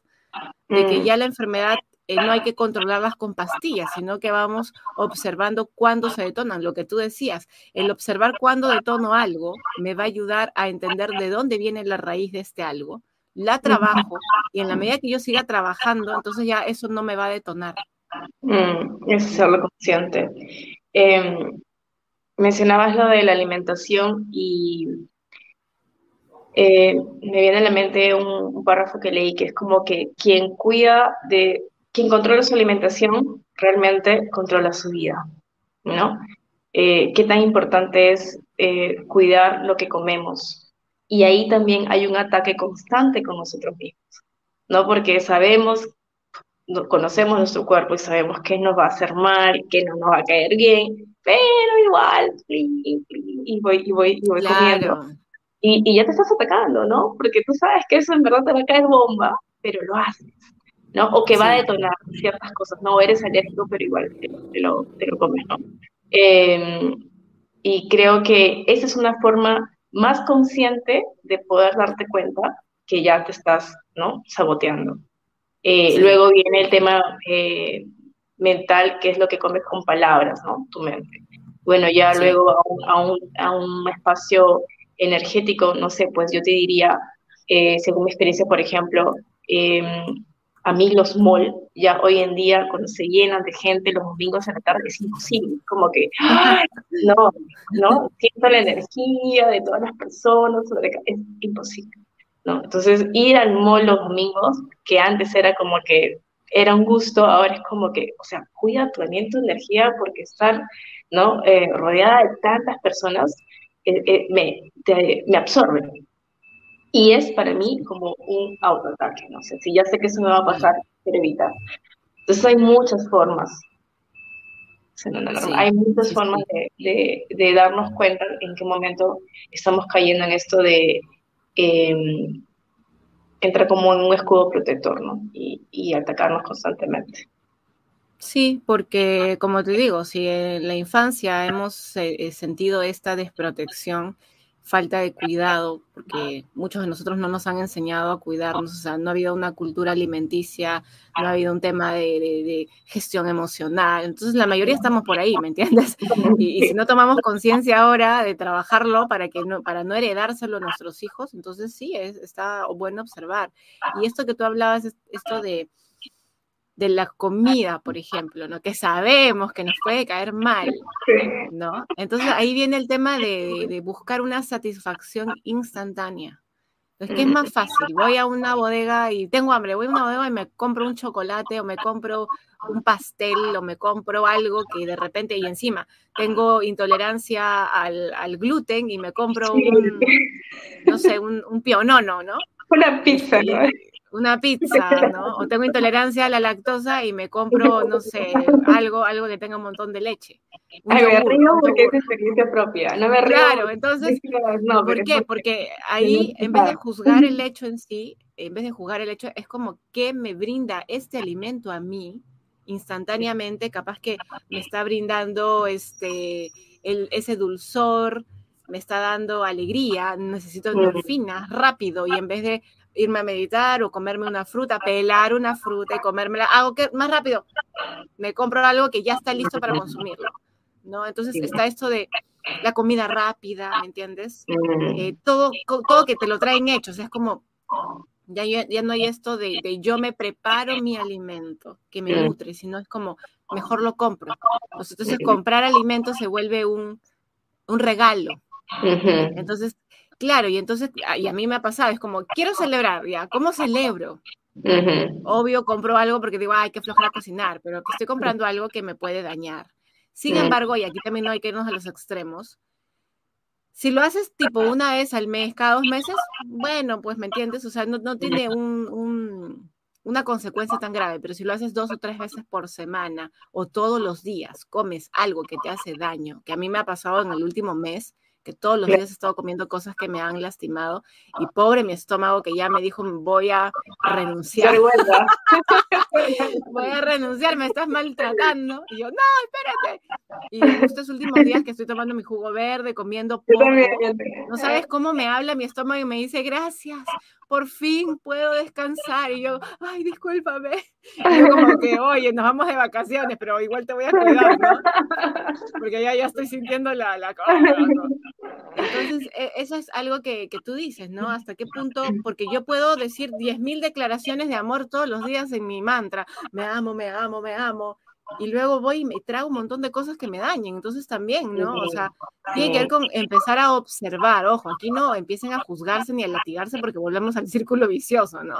de que mm. ya la enfermedad eh, no hay que controlarlas con pastillas, sino que vamos observando cuándo se detonan. Lo que tú decías, el observar cuándo detono algo me va a ayudar a entender de dónde viene la raíz de este algo. La trabajo y en la medida que yo siga trabajando, entonces ya eso no me va a detonar. Mm, es serlo consciente. Em, mencionabas lo de la alimentación y eh, me viene a la mente un, párrafo que leí que es como que quien cuida de quien controla su alimentación realmente controla su vida, ¿no? Eh, qué tan importante es eh, cuidar lo que comemos. Y ahí también hay un ataque constante con nosotros mismos, ¿no? Porque sabemos, conocemos nuestro cuerpo y sabemos qué nos va a hacer mal, qué no nos va a caer bien, pero igual, y voy, y voy, y voy comiendo. Y, y ya te estás atacando, ¿no? Porque tú sabes que eso en verdad te va a caer bomba, pero lo haces. ¿No? O que va a detonar ciertas cosas, ¿no? Eres alérgico, pero igual te, lo, te lo, comes, ¿no? Em, y creo que esa es una forma más consciente de poder darte cuenta que ya te estás, ¿no? Saboteando. Eh, luego viene el tema eh, mental, que es lo que comes con palabras, ¿no? Tu mente. Bueno, ya luego a un, a, un, a un, espacio energético, no sé, pues yo te diría, eh, según mi experiencia, por ejemplo, em, a mí los malls ya hoy en día cuando se llenan de gente los domingos en la tarde es imposible, como que no, no, siento la energía de todas las personas, es imposible, ¿no? Entonces ir al mall los domingos, que antes era como que era un gusto, ahora es como que, o sea, cuida tu aliento, energía, porque estar, ¿no? Eh, rodeada de tantas personas eh, eh, me, me absorbe, y es para mí como un autoataque, no sé, si ya sé que eso me va a pasar, quiero evitar. Entonces hay muchas formas. hay muchas formas de, de, darnos cuenta en qué momento estamos cayendo en esto de em, entrar como en un escudo protector, ¿no? Y, y atacarnos constantemente. Sí, porque como te digo, si en la infancia hemos eh, sentido esta desprotección, falta de cuidado, porque muchos de nosotros no nos han enseñado a cuidarnos, o sea, no ha habido una cultura alimenticia, no ha habido un tema de, gestión emocional, entonces la mayoría estamos por ahí, ¿me entiendes? [laughs] Y, si no tomamos conciencia ahora de trabajarlo para, que no, para no heredárselo a nuestros hijos, entonces sí, es, está bueno observar. Y esto que tú hablabas, esto de de la comida, por ejemplo, ¿no? Que sabemos que nos puede caer mal, ¿no? Entonces ahí viene el tema de, buscar una satisfacción instantánea. Entonces, ¿qué es más fácil? Voy a una bodega y tengo hambre, voy a una bodega y me compro un chocolate o me compro un pastel o me compro algo que de repente y encima tengo intolerancia al, gluten y me compro un, no sé, un, un pionono, ¿no? Una pizza, ¿no? Una pizza, ¿no? O tengo intolerancia a la lactosa y me compro, no sé, algo, algo que tenga un montón de leche. Ay, me río porque es experiencia propia, no me río. Claro, entonces, ¿por qué? Porque ahí, en vez de juzgar el hecho en sí, en vez de juzgar el hecho, es como que me brinda este alimento a mí instantáneamente, capaz que me está brindando este, el, ese dulzor, me está dando alegría, necesito endorfinas rápido y en vez de irme a meditar o comerme una fruta, pelar una fruta y comérmela, hago que más rápido, me compro algo que ya está listo para consumirlo, ¿no? Entonces está esto de la comida rápida, ¿me entiendes? Eh, todo, todo que te lo traen hecho, o sea, es como, ya, ya no hay esto de, yo me preparo mi alimento que me nutre, sino es como, mejor lo compro. Entonces comprar alimentos se vuelve un, un regalo. Entonces, Claro, y entonces, ah, y a mí me ha pasado, es como, quiero celebrar, ya, ¿cómo celebro? Obvio, compro algo porque digo, ay, qué flojera cocinar, pero estoy comprando algo que me puede dañar. Sin embargo, y aquí también no hay que irnos a los extremos, si lo haces tipo una vez al mes, cada dos meses, bueno, pues me entiendes, o sea, no, tiene una consecuencia tan grave, pero si lo haces dos o tres veces por semana o todos los días, comes algo que te hace daño, que a mí me ha pasado en el último mes, que todos los días he estado comiendo cosas que me han lastimado y pobre mi estómago que ya me dijo voy a renunciar. voy [laughs] a renunciar, me estás maltratando. Y yo, no, espérate. Y estos últimos días que estoy tomando mi jugo verde, comiendo poco, no sabes cómo me habla mi estómago y me dice, gracias, por fin puedo descansar. Y yo, ay, discúlpame. [laughs] Y yo como que, oye, nos vamos de vacaciones, pero igual te voy a cuidar, ¿no? Porque ya, ya estoy sintiendo la, la cosa. Entonces, e, eso es algo que, que, tú dices, ¿no? ¿Hasta qué punto? Porque yo puedo decir 10.000 declaraciones de amor todos los días en mi mantra. Me amo, me amo, me amo y luego voy y me trago un montón de cosas que me dañen. Entonces también, ¿no? O sea, tiene que ver con empezar a observar. Ojo, aquí no empiecen a juzgarse ni a latigarse porque volvemos al círculo vicioso, ¿no?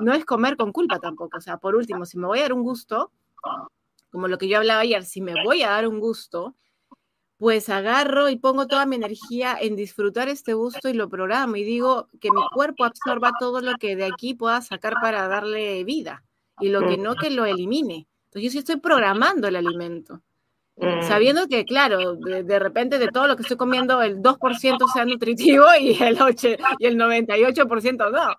No es comer con culpa tampoco. O sea, por último, si me voy a dar un gusto, como lo que yo hablaba ayer, si me voy a dar un gusto, pues agarro y pongo toda mi energía en disfrutar este gusto y lo programo y digo que mi cuerpo absorba todo lo que de aquí pueda sacar para darle vida y lo que no que lo elimine. Entonces yo sí estoy programando el alimento. Mm. Sabiendo que, claro, de, repente de todo lo que estoy comiendo, el 2% sea nutritivo y el, 8, y el 98% no.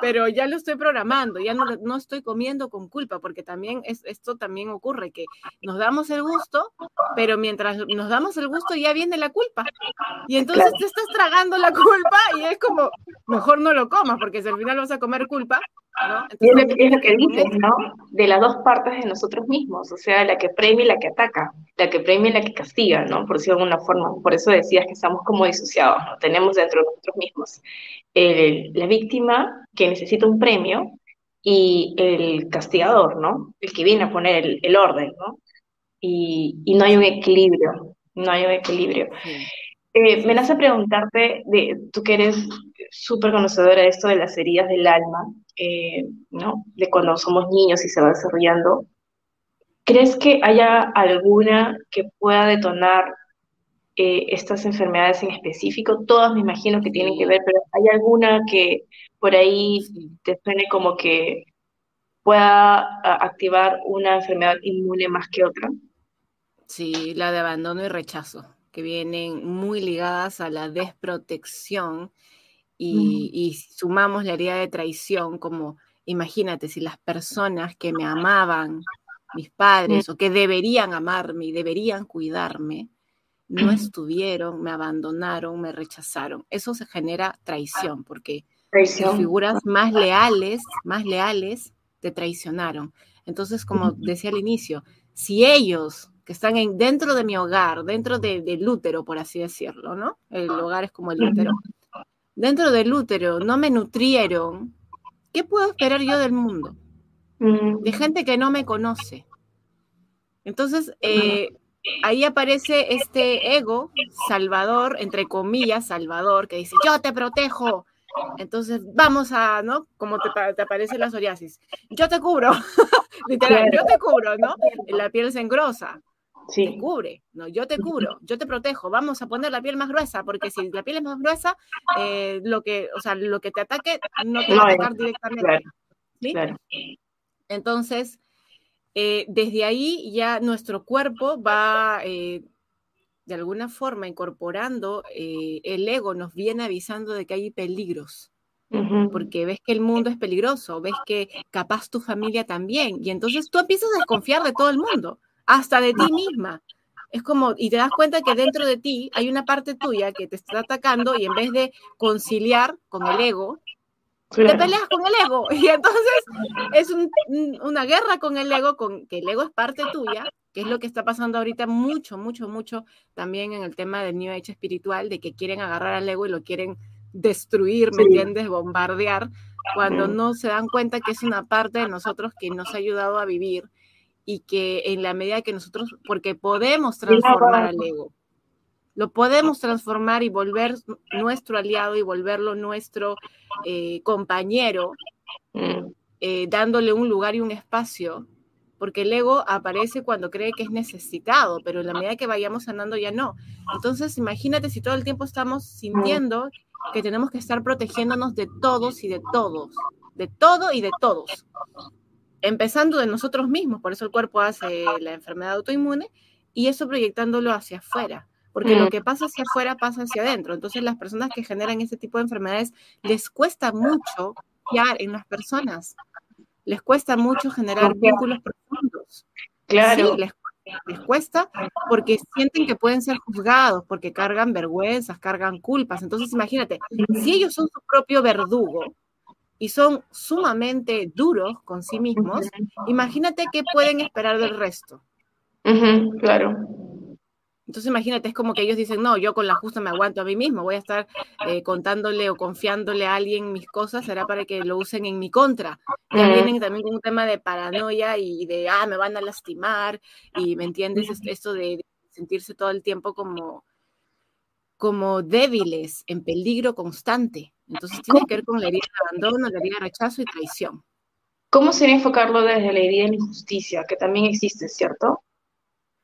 Pero ya lo estoy programando, ya no, no estoy comiendo con culpa, porque también es, esto también ocurre, que nos damos el gusto, pero mientras nos damos el gusto ya viene la culpa. Y entonces te estás tragando la culpa y es como, mejor no lo comas, porque si al final vas a comer culpa, ¿no? es, lo, que dices, ¿no? De las dos partes de nosotros mismos, o sea, la que premia y la que ataca, la que premia y la que castiga, ¿no? Por decirlo de alguna forma. Por eso decías que estamos como disociados, ¿no? Tenemos dentro de nosotros mismos la víctima que necesita un premio y el castigador, ¿no? El que viene a poner el, orden, ¿no? Y, y, no hay un equilibrio, no hay un equilibrio. Eh, me nace preguntarte, de, tú que eres súper conocedora de esto de las heridas del alma, eh, ¿no? De cuando somos niños y se va desarrollando, ¿crees que haya alguna que pueda detonar eh, estas enfermedades en específico? Todas me imagino que tienen que ver, pero ¿hay alguna que por ahí te suene como que pueda activar una enfermedad inmune más que otra? Sí, la de abandono y rechazo, que vienen muy ligadas a la desprotección y, sumamos la herida de traición, como imagínate si las personas que me amaban, mis padres, o que deberían amarme y deberían cuidarme, no estuvieron, me abandonaron, me rechazaron. Eso se genera traición, porque figuras más leales, más leales, te traicionaron. Entonces, como decía al inicio, si ellos que están en, dentro de mi hogar, dentro del útero, por así decirlo, ¿no? El hogar es como el útero dentro del útero no me nutrieron, ¿qué puedo esperar yo del mundo? De gente que no me conoce. Entonces, eh, ahí aparece este ego salvador, entre comillas, salvador, que dice, yo te protejo. Entonces, vamos a, ¿no? Como te, te aparece la psoriasis. Yo te cubro, [laughs] literal, yo te cubro, ¿no? La piel se engrosa te cubre, no, yo te cubro, yo te protejo, vamos a poner la piel más gruesa, porque si la piel es más gruesa, eh, lo que, o sea, lo que te ataque no te va a atacar directamente. Entonces, eh, desde ahí ya nuestro cuerpo va eh, de alguna forma incorporando, el ego nos viene avisando de que hay peligros. Porque ves que el mundo es peligroso, ves que capaz tu familia también, y entonces tú empiezas a desconfiar de todo el mundo hasta de ti misma. Es como, y te das cuenta que dentro de ti hay una parte tuya que te está atacando y en vez de conciliar con el ego, te peleas con el ego. [laughs] Y entonces es una guerra con el ego, con que el ego es parte tuya, que es lo que está pasando ahorita mucho, mucho, mucho también en el tema del New Age espiritual, de que quieren agarrar al ego y lo quieren destruir, ¿me entiendes? Bombardear, cuando no se dan cuenta que es una parte de nosotros que nos ha ayudado a vivir y que en la medida que nosotros, porque podemos transformar al ego, Lo podemos transformar y volver nuestro aliado y volverlo nuestro eh, compañero, mm. eh, dándole un lugar y un espacio, porque el ego aparece cuando cree que es necesitado, pero en la medida que vayamos andando ya no. Entonces, imagínate si todo el tiempo estamos sintiendo que tenemos que estar protegiéndonos de todos y de todos, de todo y de todos, empezando de nosotros mismos, por eso el cuerpo hace la enfermedad autoinmune y eso proyectándolo hacia afuera porque lo mm. que pasa hacia afuera pasa hacia adentro. Entonces las personas que generan ese tipo de enfermedades les cuesta mucho confiar en las personas, les cuesta mucho generar vínculos profundos. Claro. les, les, cuesta porque sienten que pueden ser juzgados, porque cargan vergüenzas, cargan culpas. Entonces imagínate, si ellos son su propio verdugo, y son sumamente duros con sí mismos, imagínate qué pueden esperar del resto. claro. Entonces imagínate, es como que ellos dicen, no, yo con la justa me aguanto a mí mismo, voy a estar eh, contándole o confiándole a alguien mis cosas, será para que lo usen en mi contra. Ya vienen también con un tema de paranoia y de, ah, me van a lastimar, y me entiendes, esto de sentirse todo el tiempo como, como débiles, en peligro constante. Entonces tiene que ver con la herida de abandono, la herida de rechazo y traición. ¿Cómo sería enfocarlo desde la herida de la injusticia, que también existe, ¿cierto?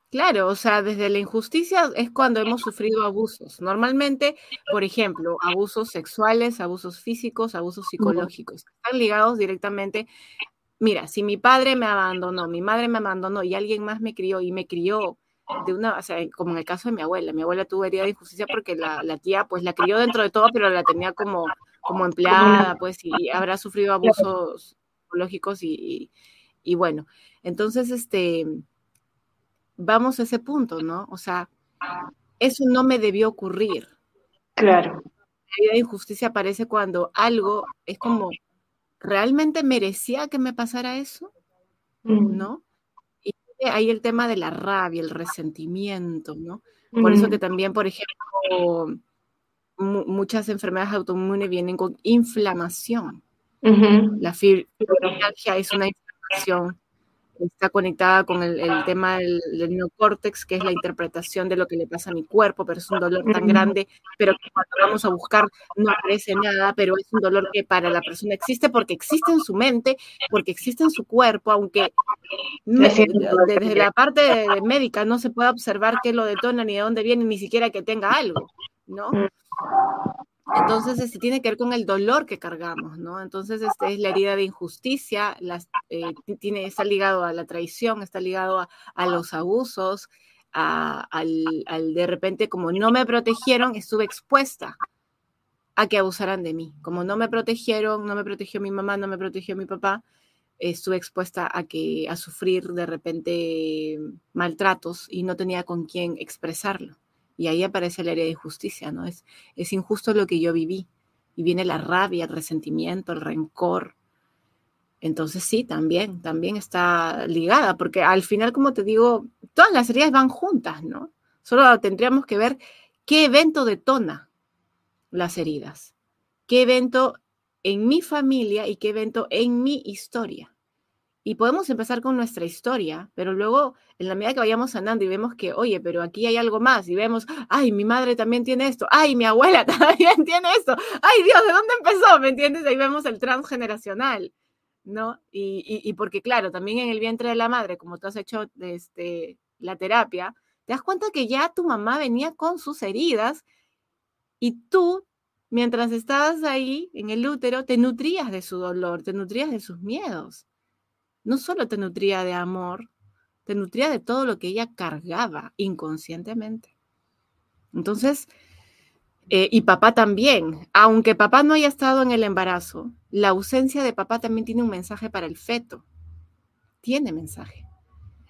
Claro, o sea, desde la injusticia es cuando hemos sufrido abusos. Normalmente, por ejemplo, abusos sexuales, abusos físicos, abusos psicológicos. Están ligados directamente. Mira, si mi padre me abandonó, mi madre me abandonó y alguien más me crió y me crió de una, o sea, como en el caso de mi abuela. Mi abuela tuvo herida de injusticia porque la, tía, pues, la crió dentro de todo, pero la tenía como, como empleada, pues, y habrá sufrido abusos psicológicos y, y bueno. Entonces, este vamos a ese punto, ¿no? O sea, eso no me debió ocurrir. Claro. La injusticia aparece cuando algo es como, ¿realmente merecía que me pasara eso? Mm. ¿No? Y hay el tema de la rabia, el resentimiento, ¿no? Por eso mm. que también, por ejemplo, muchas enfermedades autoinmunes vienen con inflamación. La fibromialgia es una inflamación está conectada con el, tema del, neocórtex, que es la interpretación de lo que le pasa a mi cuerpo, pero es un dolor tan grande, pero que cuando vamos a buscar no aparece nada, pero es un dolor que para la persona existe porque existe en su mente, porque existe en su cuerpo, aunque desde la parte médica no se puede observar qué lo detona, ni de dónde viene, ni siquiera que tenga algo, ¿no? Entonces, este, tiene que ver con el dolor que cargamos, ¿no? Entonces, este, es la herida de injusticia, las, eh, tiene, está ligado a la traición, está ligado a, los abusos, al, de repente, como no me protegieron, estuve expuesta a que abusaran de mí. Como no me protegieron, no me protegió mi mamá, no me protegió mi papá, estuve expuesta a que a sufrir de repente maltratos y no tenía con quién expresarlo. Y ahí aparece el área de justicia, ¿no? Es, es injusto lo que yo viví. Y viene la rabia, el resentimiento, el rencor. Entonces sí, también, también está ligada, porque al final, como te digo, todas las heridas van juntas, ¿no? Solo tendríamos que ver qué evento detona las heridas, qué evento en mi familia y qué evento en mi historia. Y podemos empezar con nuestra historia, pero luego, en la medida que vayamos andando y vemos que, oye, pero aquí hay algo más, y vemos, ay, mi madre también tiene esto, ay, mi abuela [laughs] también tiene esto, ay, Dios, ¿de dónde empezó? ¿Me entiendes? Ahí vemos el transgeneracional, ¿no? Y, porque, claro, también en el vientre de la madre, como tú has hecho este, la terapia, te das cuenta que ya tu mamá venía con sus heridas y tú mientras estabas ahí en el útero, te nutrías de su dolor, te nutrías de sus miedos no solo te nutría de amor, te nutría de todo lo que ella cargaba inconscientemente. Entonces, eh, y papá también, aunque papá no haya estado en el embarazo, la ausencia de papá también tiene un mensaje para el feto. Tiene mensaje.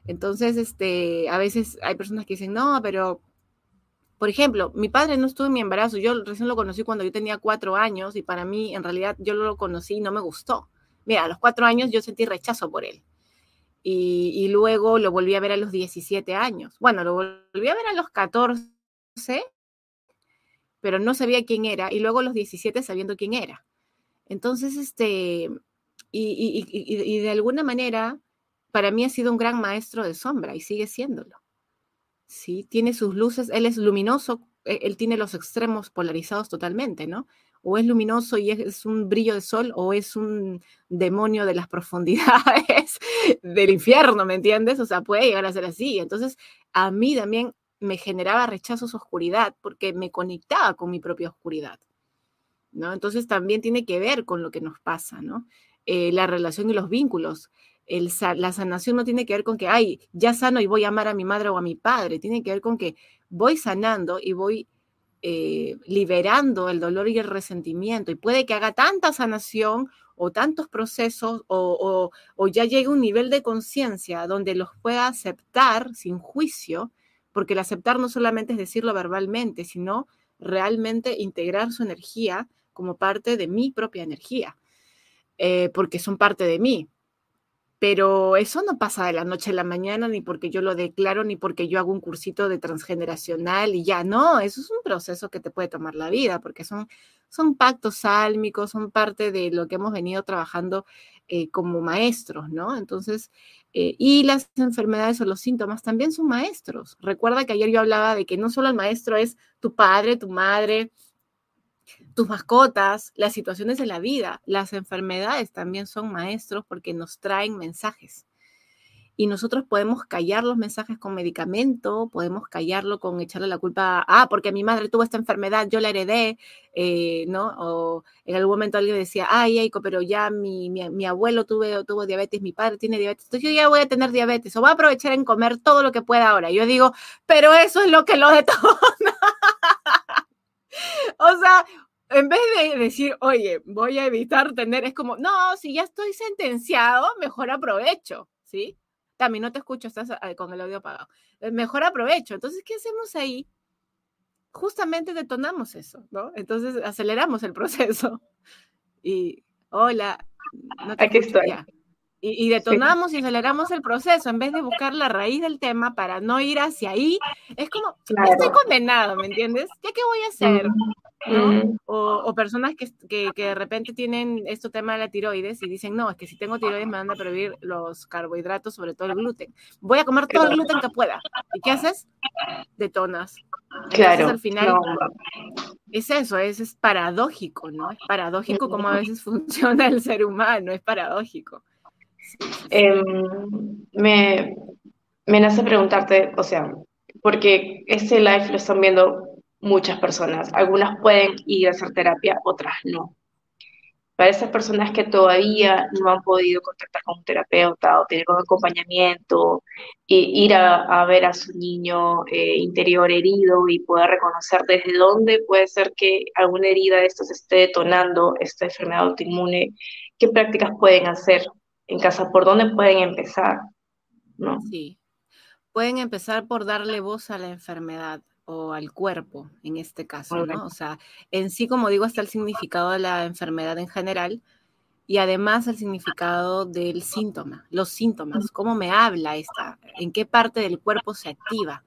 Entonces, este, a veces hay personas que dicen, no, pero, por ejemplo, mi padre no estuvo en mi embarazo, yo recién lo conocí cuando yo tenía cuatro años y para mí, en realidad, yo lo conocí y no me gustó. Mira, a los cuatro años yo sentí rechazo por él. Y, luego lo volví a ver a los 17 años. Bueno, lo volví a ver a los 14, pero no sabía quién era. Y luego a los 17 sabiendo quién era. Entonces, este, y, de alguna manera, para mí ha sido un gran maestro de sombra y sigue siéndolo. Sí, tiene sus luces, él es luminoso e, él tiene los extremos polarizados totalmente, ¿no? O es luminoso y es un brillo de sol, o es un demonio de las profundidades [laughs] del infierno, ¿me entiendes? O sea, puede llegar a ser así. Entonces, a mí también me generaba rechazo su oscuridad porque me conectaba con mi propia oscuridad, ¿no? Entonces, también tiene que ver con lo que nos pasa, ¿no? Eh, la relación y los vínculos. La sanación no tiene que ver con que, ay, ya sano y voy a amar a mi madre o a mi padre, tiene que ver con que voy sanando y voy eh, liberando el dolor y el resentimiento. Y puede que haga tanta sanación o tantos procesos o, ya llegue a un nivel de conciencia donde los pueda aceptar sin juicio, porque el aceptar no solamente es decirlo verbalmente, sino realmente integrar su energía como parte de mi propia energía. Eh, porque son parte de mí. Pero eso no pasa de la noche a la mañana, ni porque yo lo declaro, ni porque yo hago un cursito de transgeneracional y ya, no, eso es un proceso que te puede tomar la vida, porque son, son pactos sálmicos, son parte de lo que hemos venido trabajando eh, como maestros, ¿no? Entonces, eh, y las enfermedades o los síntomas también son maestros. Recuerda que ayer yo hablaba de que no solo el maestro es tu padre, tu madre, tus mascotas, las situaciones de la vida, las enfermedades también son maestros porque nos traen mensajes. Y nosotros podemos callar los mensajes con medicamento, podemos callarlo con echarle la culpa, ah, porque mi madre tuvo esta enfermedad, yo la heredé, eh, ¿no? O en algún momento alguien decía, ay, Eiko, pero ya mi, mi, abuelo tuvo, tuvo diabetes, mi padre tiene diabetes, entonces yo ya voy a tener diabetes, o voy a aprovechar en comer todo lo que pueda ahora. Yo digo, pero eso es lo que lo detona. [laughs] o sea, en vez de decir, oye, voy a evitar tener, es como, no, si ya estoy sentenciado, mejor aprovecho, ¿sí? También no te escucho, estás ah, con el audio apagado. Eh, mejor aprovecho. Entonces, ¿qué hacemos ahí? Justamente detonamos eso, ¿no? Entonces, aceleramos el [laughs] proceso. Y, hola, no te Aquí estoy. Y, detonamos y aceleramos el proceso en vez de buscar la raíz del tema para no ir hacia ahí. Es como, estoy condenado, ¿me entiendes? ¿Ya qué voy a hacer? o, personas que, que, de repente tienen este tema de la tiroides y dicen, no, es que si tengo tiroides me van a prohibir los carbohidratos, sobre todo el gluten. Voy a comer todo el gluten que pueda. ¿Y qué haces? Detonas. claro. al final es eso, es, es paradójico, ¿no? Es paradójico como a veces [laughs] funciona el ser humano, es paradójico. Em, me, me nace preguntarte, o sea, porque este live lo están viendo muchas personas. Algunas pueden ir a hacer terapia, otras no. Para esas personas que todavía no han podido contactar con un terapeuta o tener un acompañamiento, e ir a, ver a su niño eh, interior herido y poder reconocer desde dónde puede ser que alguna herida de estos esté detonando esta enfermedad autoinmune, qué prácticas pueden hacer en casa, por dónde pueden empezar, ¿no? Sí, pueden empezar por darle voz a la enfermedad o al cuerpo, en este caso, ¿no? O sea, en sí, como digo, está el significado de la enfermedad en general y además el significado del síntoma, los síntomas, cómo me habla esta, en qué parte del cuerpo se activa.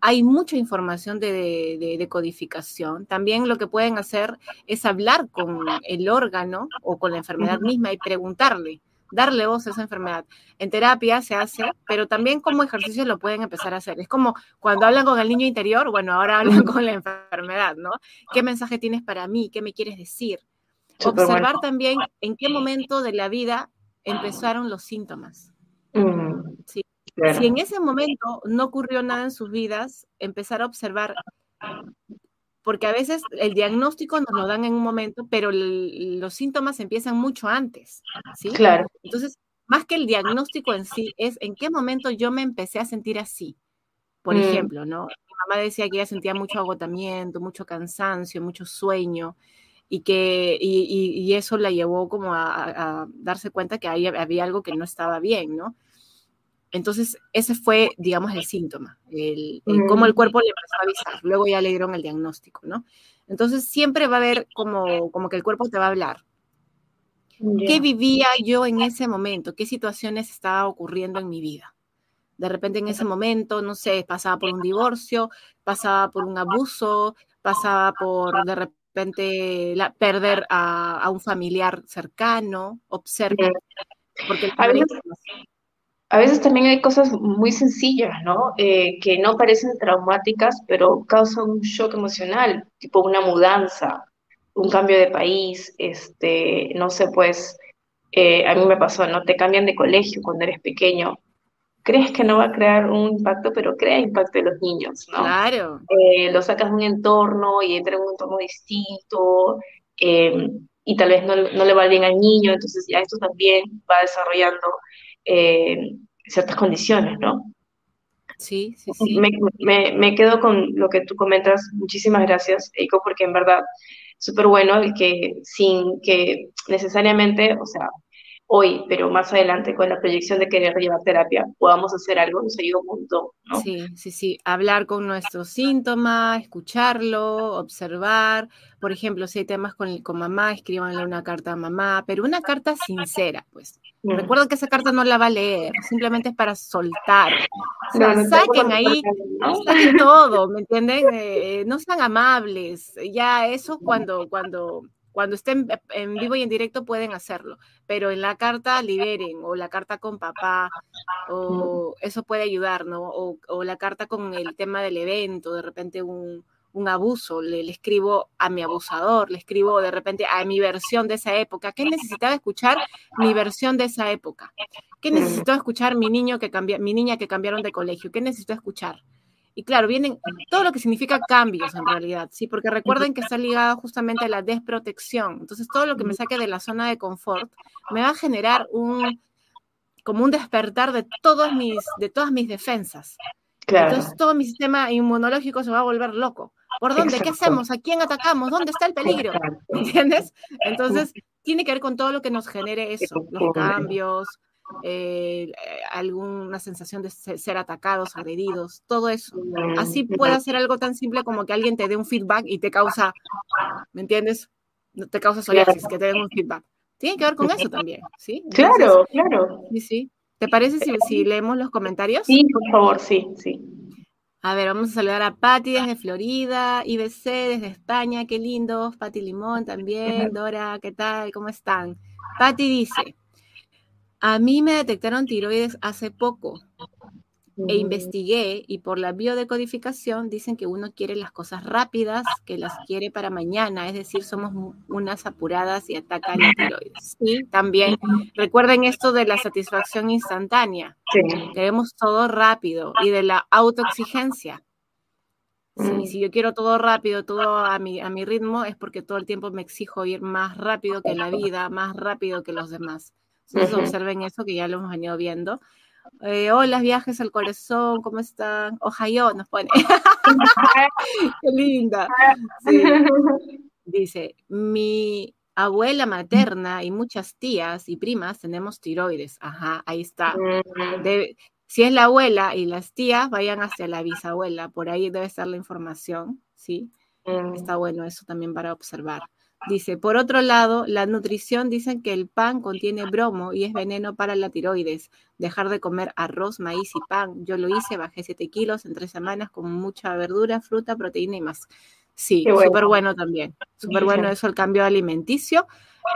Hay mucha información de, de, de, codificación. También lo que pueden hacer es hablar con el órgano o con la enfermedad misma y preguntarle, darle voz a esa enfermedad. En terapia se hace, pero también como ejercicio lo pueden empezar a hacer. Es como cuando hablan con el niño interior, bueno, ahora [laughs] hablan con la enfermedad, ¿no? ¿Qué mensaje tienes para mí? ¿Qué me quieres decir? Observar también en qué momento de la vida empezaron los síntomas. Mm, Si en ese momento no ocurrió nada en sus vidas, empezar a observar porque a veces el diagnóstico nos lo dan en un momento, pero los síntomas empiezan mucho antes, ¿sí? Claro. Entonces, más que el diagnóstico en sí, es en qué momento yo me empecé a sentir así. Por mm. ejemplo, ¿no? Mi mamá decía que ella sentía mucho agotamiento, mucho cansancio, mucho sueño, y que y, eso la llevó como a, darse cuenta que ahí había algo que no estaba bien, ¿no? Entonces, ese fue, digamos, el síntoma, el, cómo el cuerpo le empezó a avisar. Luego ya le dieron el diagnóstico, ¿no? Entonces, siempre va a haber como, como que el cuerpo te va a hablar. ¿Qué vivía yo en ese momento? ¿Qué situaciones estaba ocurriendo en mi vida? De repente en ese momento, no sé, pasaba por un divorcio, pasaba por un abuso, pasaba por de repente la, perder a, un familiar cercano, observe. Porque a veces, a veces también hay cosas muy sencillas, ¿no? Eh, que no parecen traumáticas, pero causan un shock emocional, tipo una mudanza, un cambio de país, este, no sé, pues, eh, a mí me pasó, ¿no? Te cambian de colegio cuando eres pequeño. Crees que no va a crear un impacto, pero crea impacto en los niños, ¿no? Claro. Eh, lo sacas de un entorno y entra en un entorno distinto, y tal vez no, no, le va bien al niño, entonces ya esto también va desarrollando eh, ciertas condiciones, ¿no? Sí, sí, sí. Me, me, me, quedo con lo que tú comentas. Muchísimas gracias, Eiko, porque en verdad súper bueno el que sin que necesariamente, o sea, hoy, pero más adelante con la proyección de querer llevar terapia, podamos hacer algo, nos ayuda un montón, ¿no? Sí, sí, sí, hablar con nuestros síntomas, escucharlo, observar, por ejemplo, si hay temas con, con mamá, escríbanle una carta a mamá, pero una carta sincera, pues. Mm. Recuerden que esa carta no la va a leer, simplemente es para soltar. O sea, saquen ahí, saquen todo, ¿me entienden? Eh, no sean amables, ya eso cuando, cuando cuando estén en vivo y en directo pueden hacerlo, pero en la carta liberen o la carta con papá, o eso puede ayudar, ¿no? O, la carta con el tema del evento, de repente un, abuso, le, escribo a mi abusador, le escribo de repente a mi versión de esa época. ¿Qué necesitaba escuchar? Mi versión de esa época. ¿Qué necesitó escuchar mi niño que cambia, mi niña que cambiaron de colegio? ¿Qué necesitó escuchar? Y claro, vienen todo lo que significa cambios en realidad, ¿sí? Porque recuerden que está ligado justamente a la desprotección. Entonces, todo lo que me saque de la zona de confort me va a generar un, como un despertar de, todos mis, de todas mis defensas. Entonces, todo mi sistema inmunológico se va a volver loco. ¿Por dónde? ¿Qué hacemos? ¿A quién atacamos? ¿Dónde está el peligro? ¿Entiendes? Entonces, tiene que ver con todo lo que nos genere eso, los cambios, eh, alguna sensación de ser atacados, agredidos, todo eso. Así puede ser algo tan simple como que alguien te dé un feedback y te causa, ¿me entiendes? Te causa psoriasis, que te den un feedback. Tiene que ver con eso también, ¿sí? claro, claro. Sí, sí. ¿Te parece si, si, leemos los comentarios? Sí, por favor, sí, sí. A ver, vamos a saludar a Patti desde Florida, IBC desde España, qué lindos, Patti Limón también, Dora, ¿qué tal? ¿Cómo están? Patti dice, a mí me detectaron tiroides hace poco e investigué y por la biodecodificación dicen que uno quiere las cosas rápidas, que las quiere para mañana, es decir, somos unas apuradas y atacan la tiroides. Sí, también recuerden esto de la satisfacción instantánea. Queremos todo rápido y de la autoexigencia. Sí, si yo quiero todo rápido, todo a mi, a mi ritmo, es porque todo el tiempo me exijo ir más rápido que la vida, más rápido que los demás. Entonces observen eso que ya lo hemos venido viendo. Eh, hola, viajes al corazón, ¿cómo están? Ohio nos pone. [laughs] Qué linda. Dice, mi abuela materna y muchas tías y primas tenemos tiroides. Ajá, ahí está. si es la abuela y las tías, vayan hacia la bisabuela. Por ahí debe estar la información, ¿sí? Mm. Está bueno eso también para observar. Dice, por otro lado, la nutrición dicen que el pan contiene bromo y es veneno para la tiroides. Dejar de comer arroz, maíz y pan. Yo lo hice, bajé 7 kilos en tres semanas con mucha verdura, fruta, proteína y más. Sí, súper bueno. también. Súper bueno eso, el cambio alimenticio,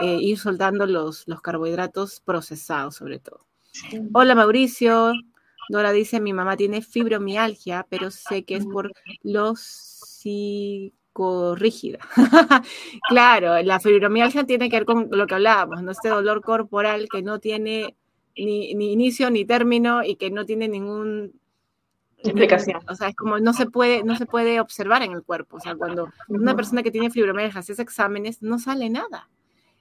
eh, ir soltando los, los carbohidratos procesados sobre todo. Hola Mauricio. Dora dice, mi mamá tiene fibromialgia, pero sé que es por los rígida. [laughs] claro, la fibromialgia tiene que ver con lo que hablábamos, ¿no? Este dolor corporal que no tiene ni, inicio ni término y que no tiene ningún explicación. O sea, es como no se puede, no se puede observar en el cuerpo. O sea, cuando una persona que tiene fibromialgia hace exámenes, no sale nada.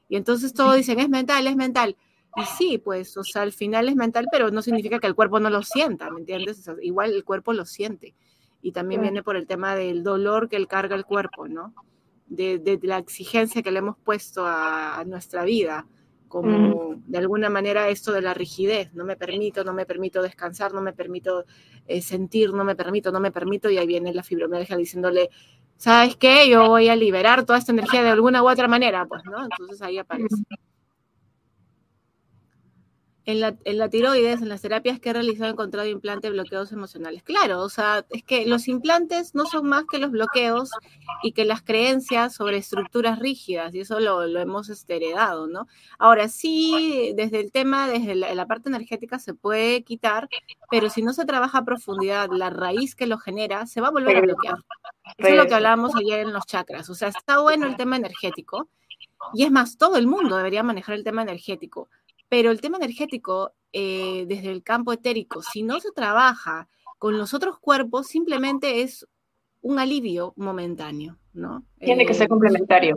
Y entonces todos dicen, es mental, es mental. Y sí, pues, o sea, al final es mental, pero no significa que el cuerpo no lo sienta, ¿me entiendes? igual el cuerpo lo siente y también viene por el tema del dolor que él carga el cuerpo, ¿no? De, la exigencia que le hemos puesto a, nuestra vida, como de alguna manera esto de la rigidez, no me permito, no me permito descansar, no me permito eh, sentir, no me permito, no me permito, y ahí viene la fibromialgia diciéndole, ¿sabes qué? Yo voy a liberar toda esta energía de alguna u otra manera, pues, ¿no? Entonces ahí aparece. En la, tiroides, en las terapias que he realizado, he encontrado implantes bloqueos emocionales. Claro, o sea, es que los implantes no son más que los bloqueos y que las creencias sobre estructuras rígidas, y eso lo, hemos este, heredado, ¿no? Ahora sí, desde el tema, desde la, parte energética se puede quitar, pero si no se trabaja a profundidad la raíz que lo genera, se va a volver a bloquear. Eso es lo que hablábamos ayer en los chakras. O sea, está bueno el tema energético, y es más, todo el mundo debería manejar el tema energético pero el tema energético, eh, desde el campo etérico, si no se trabaja con los otros cuerpos, simplemente es un alivio momentáneo, ¿no? Tiene que ser eh, complementario.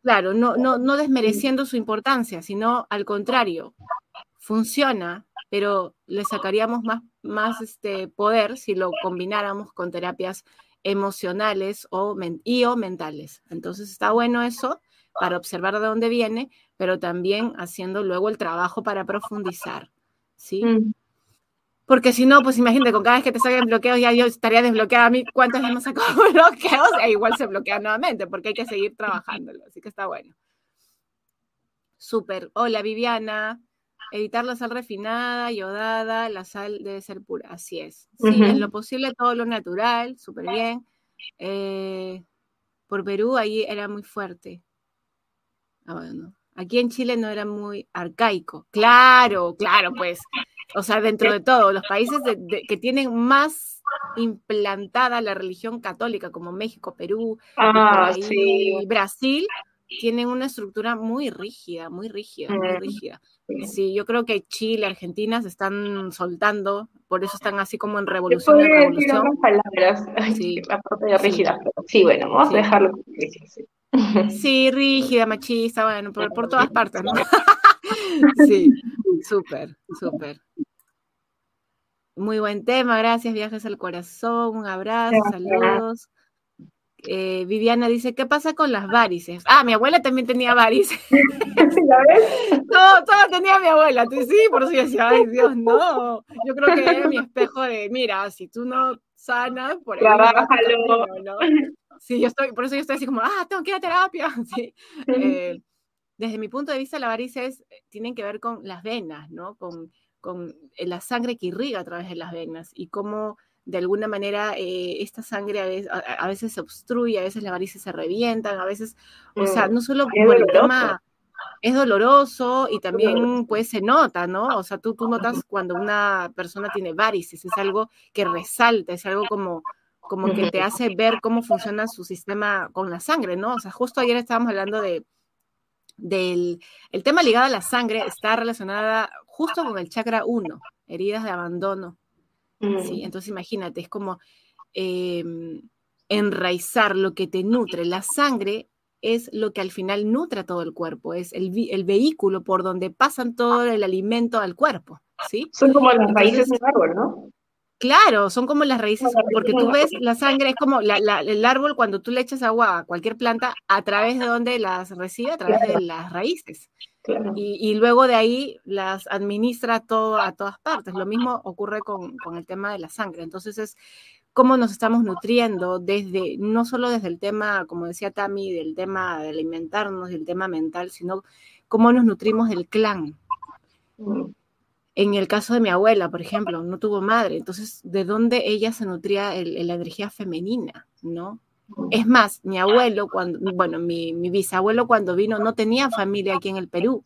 Claro, no, no, no desmereciendo su importancia, sino al contrario, funciona, pero le sacaríamos más, más este poder si lo combináramos con terapias emocionales o, y o mentales. Entonces está bueno eso para observar de dónde viene, pero también haciendo luego el trabajo para profundizar, ¿sí? Mm. Porque si no, pues imagínate, con cada vez que te saquen bloqueos, ya yo estaría desbloqueada a mí. ¿Cuántas veces me bloqueos? E igual se bloquea nuevamente, porque hay que seguir trabajándolo. Así que está bueno. Súper. Hola, Viviana. Evitar la sal refinada, yodada, la sal debe ser pura. Así es. Sí, en lo posible todo lo natural, súper bien. Eh, por Perú ahí era muy fuerte. Ah, bueno. Aquí en Chile no era muy arcaico. Claro, claro, pues. O sea, dentro de todo, los países que tienen más implantada la religión católica, como México, Perú, ah, Brasil, tienen una estructura muy rígida, muy rígida, muy mm, rígida. Sí, yo creo que Chile, Argentina se están soltando, por eso están así como en revolución. En revolución. palabras, [laughs] sí. rígida, sí, bueno, vamos a dejarlo. Sí. [laughs] Sí, rígida, machista, bueno, por, todas partes, ¿no? [laughs] sí, súper, súper. Muy buen tema, gracias, viajes al corazón, un abrazo, saludos. Eh, Viviana dice, ¿qué pasa con las varices? Ah, mi abuela también tenía varices. [laughs] no, todo tenía mi abuela. Sí, por eso yo decía, ay Dios, no. Yo creo que era mi espejo de, mira, si tú no sanas, por ahí. ¿no? Sí, yo estoy, por eso yo estoy así como, ah, tengo que ir a terapia. [laughs] Sí. Eh, desde mi punto de vista, las varices eh, tienen que ver con las venas, ¿no? Con, con la sangre que irriga a través de las venas y cómo de alguna manera esta sangre a veces, se obstruye, a veces las varices se revientan, a veces, o sea, mm, no solo por el tema es doloroso y también pues se nota, ¿no? O sea, tú, tú notas cuando una persona tiene varices, es algo que resalta, es algo como, como que te hace ver cómo funciona su sistema con la sangre, ¿no? O sea, justo ayer estábamos hablando de del el tema ligado a la sangre está relacionada justo con el chakra 1, heridas de abandono. Sí, mm. entonces imagínate, es como em, enraizar lo que te nutre. La sangre es lo que al final nutre todo el cuerpo, es el, el vehículo por donde pasan todo el alimento al cuerpo, ¿sí? Son como las raíces del árbol, ¿no? Claro, son como las raíces, porque tú ves la sangre, es como el árbol cuando tú le echas agua a cualquier planta, a través de donde las recibe, a través de las raíces. Y, luego de ahí las administra todo a todas partes. Lo mismo ocurre con, el tema de la sangre. Entonces es cómo nos estamos nutriendo desde, no solo desde el tema, como decía Tami, del tema de alimentarnos, del tema mental, sino cómo nos nutrimos del clan. Mm. En el caso de mi abuela, por ejemplo, no tuvo madre, entonces, ¿de dónde ella se nutría la energía femenina, no? Es más, mi abuelo, cuando, bueno, mi, bisabuelo cuando vino no tenía familia aquí en el Perú,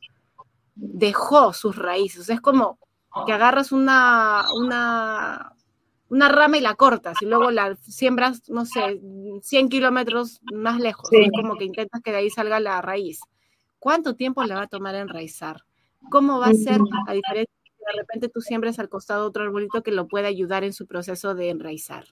dejó sus raíces, es como que agarras una, una, una rama y la cortas y luego la siembras, no sé, 100 kilómetros más lejos, es como que intentas que de ahí salga la raíz. ¿Cuánto tiempo le va a tomar enraizar? ¿Cómo va a ser a diferencia de repente tú siembres al costado otro arbolito que lo pueda ayudar en su proceso de enraizar,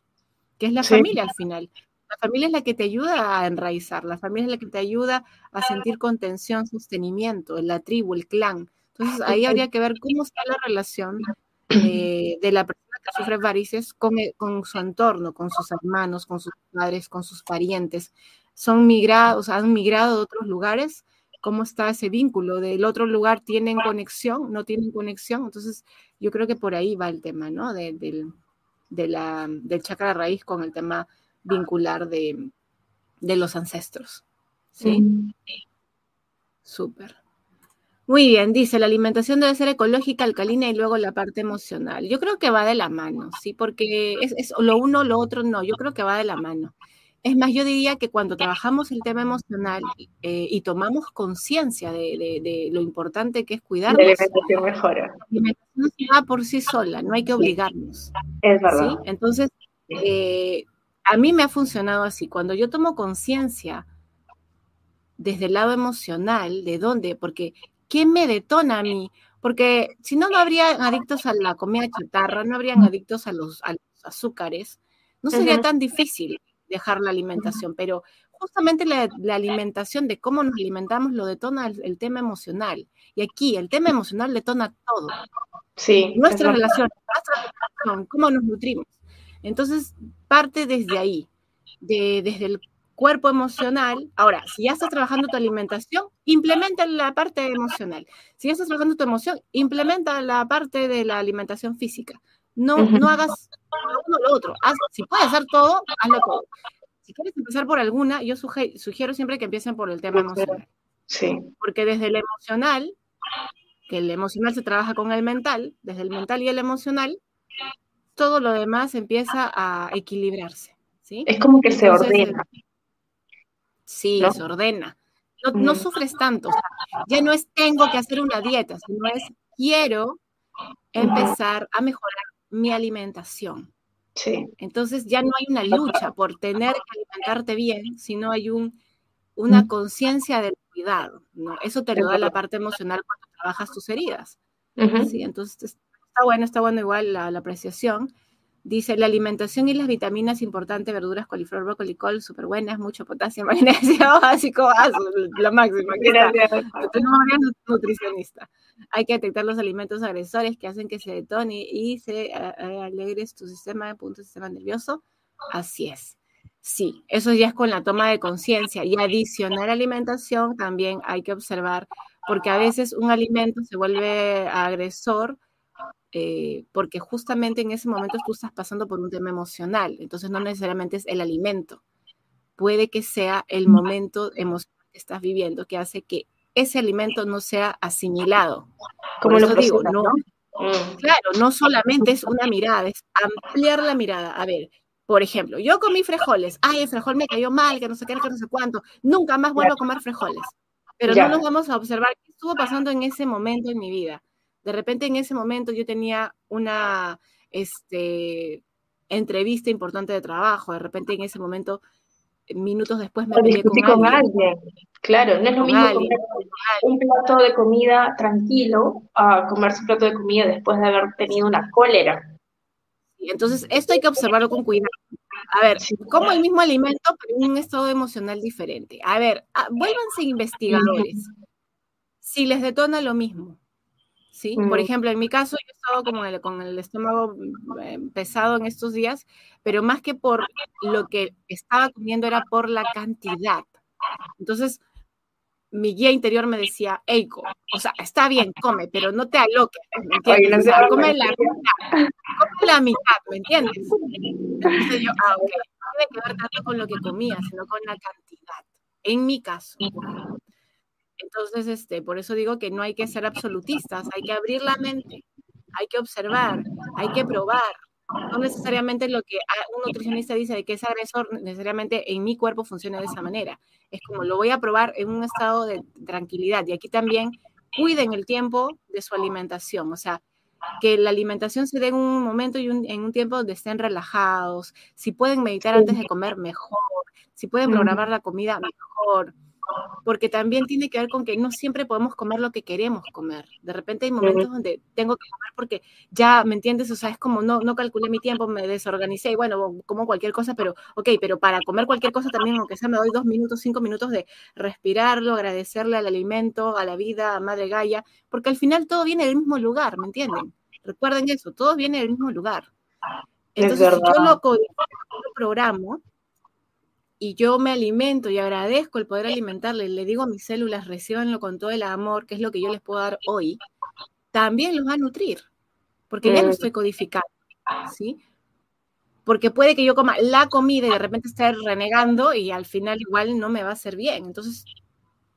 que es la familia al final. La familia es la que te ayuda a enraizar, la familia es la que te ayuda a sentir contención, sostenimiento, la tribu, el clan. Entonces ahí habría que ver cómo está la relación eh, de la persona que sufre varices con, eh, con, su entorno, con sus hermanos, con sus padres, con sus parientes. Son migrados, han migrado de otros lugares cómo está ese vínculo. Del otro lugar tienen conexión, no tienen conexión. Entonces, yo creo que por ahí va el tema, ¿no? De, del, de la, del chakra raíz con el tema vincular de, de los ancestros. ¿Sí? Súper. Muy bien, dice, la alimentación debe ser ecológica, alcalina y luego la parte emocional. Yo creo que va de la mano, ¿sí? Porque es, es lo uno, lo otro no, yo creo que va de la mano. Es más, yo diría que cuando trabajamos el tema emocional eh, y tomamos conciencia de, lo importante que es cuidarnos, la alimentación mejora. La alimentación se va por sí sola, no hay que obligarnos. Es verdad. Entonces, eh, a mí me ha funcionado así. Cuando yo tomo conciencia desde el lado emocional, ¿de dónde? Porque ¿qué me detona a mí? Porque si no, no habrían adictos a la comida chatarra, no habrían adictos a los, azúcares, no sería tan difícil dejar la alimentación, pero justamente la, alimentación, de cómo nos alimentamos, lo detona el, tema emocional. Y aquí el tema emocional detona todo. Sí. Nuestra relación, nuestra relación, cómo nos nutrimos. Entonces, parte desde ahí, de, desde el cuerpo emocional. Ahora, si ya estás trabajando tu alimentación, implementa la parte emocional. Si ya estás trabajando tu emoción, implementa la parte de la alimentación física. No, no hagas uno o lo otro. si puedes hacer todo, hazlo todo. Si quieres empezar por alguna, yo sugiero siempre que empiecen por el tema emocional. Sí. Porque desde el emocional, que el emocional se trabaja con el mental, desde el mental y el emocional, todo lo demás empieza a equilibrarse. ¿sí? Es como que se ordena. Sí, se ordena. No, sufres tanto. ya no es tengo que hacer una dieta, sino es quiero empezar a mejorar mi alimentación. Sí. Entonces ya no hay una lucha por tener que alimentarte bien, sino hay un, una conciencia del cuidado. ¿no? Eso te lo da la parte emocional cuando trabajas tus heridas. ¿sí? Entonces está bueno, está bueno igual la apreciación. Dice, la alimentación y las vitaminas importantes, verduras, coliflor, brócoli, col, súper buenas, mucho potasio, [laughs] magnesio, básico, lo máximo. Gracias. nutricionista. Hay que detectar los alimentos agresores que hacen que se detone y se alegres tu sistema, punto sistema nervioso. Así es. Sí, eso ya es con la toma de conciencia. Y adicionar alimentación también hay que observar, porque a veces un alimento se vuelve agresor eh, porque justamente en ese momento tú estás pasando por un tema emocional, entonces no necesariamente es el alimento, puede que sea el momento emocional que estás viviendo que hace que ese alimento no sea asimilado. Como lo digo, no, mm. claro, no solamente es una mirada, es ampliar la mirada. A ver, por ejemplo, yo comí frijoles, ay, el frijol me cayó mal, que no sé qué, que no sé cuánto, nunca más vuelvo a comer frijoles. Pero no nos vamos a observar qué estuvo pasando en ese momento en mi vida. De repente en ese momento yo tenía una este, entrevista importante de trabajo, de repente en ese momento, minutos después me peleé con, alguien. Claro, no es lo mismo comer un plato de comida tranquilo a comerse un plato de comida después de haber tenido una cólera. Entonces, esto hay que observarlo con cuidado. A ver, como el mismo alimento, pero en un estado emocional diferente. A ver, ah, vuélvanse investigadores. Si les detona lo mismo, ¿sí? Por mm. ejemplo, en mi caso, yo he estado como con el estómago eh, pesado en estos días, pero más que por lo que estaba comiendo era por la cantidad. Entonces, mi guía interior me decía, Eiko, o sea, está bien, come, pero no te aloques, ¿me entiendes? come la mitad, come la mitad, ¿me entiendes? Entonces yo, ah, ok, no tiene que ver tanto con lo que comía, sino con la cantidad, en mi caso. Entonces, este, por eso digo que no hay que ser absolutistas, hay que abrir la mente, hay que observar, hay que probar. No necesariamente lo que un nutricionista dice de que es agresor, necesariamente en mi cuerpo funciona de esa manera. Es como lo voy a probar en un estado de tranquilidad. Y aquí también cuiden el tiempo de su alimentación. O sea, que la alimentación se dé en un momento y en un tiempo donde estén relajados. Si pueden meditar antes de comer, mejor. Si pueden programar la comida, mejor porque también tiene que ver con que no siempre podemos comer lo que queremos comer. De repente hay momentos donde tengo que comer porque ya, ¿me entiendes? O sea, es como no, no calculé mi tiempo, me desorganicé y bueno, como cualquier cosa, pero ok, pero para comer cualquier cosa también, aunque sea me doy dos minutos, cinco minutos de respirarlo, agradecerle al alimento, a la vida, a Madre Gaia, porque al final todo viene del mismo lugar, ¿me entienden? Recuerden eso, todo viene del mismo lugar. Entonces, si yo lo, lo programo, y yo me alimento y agradezco el poder alimentarle, le digo a mis células, recibanlo con todo el amor, que es lo que yo les puedo dar hoy, también los va a nutrir, porque ya lo estoy codificando, ¿sí? Porque puede que yo coma la comida y de repente esté renegando y al final igual no me va a hacer bien. Entonces,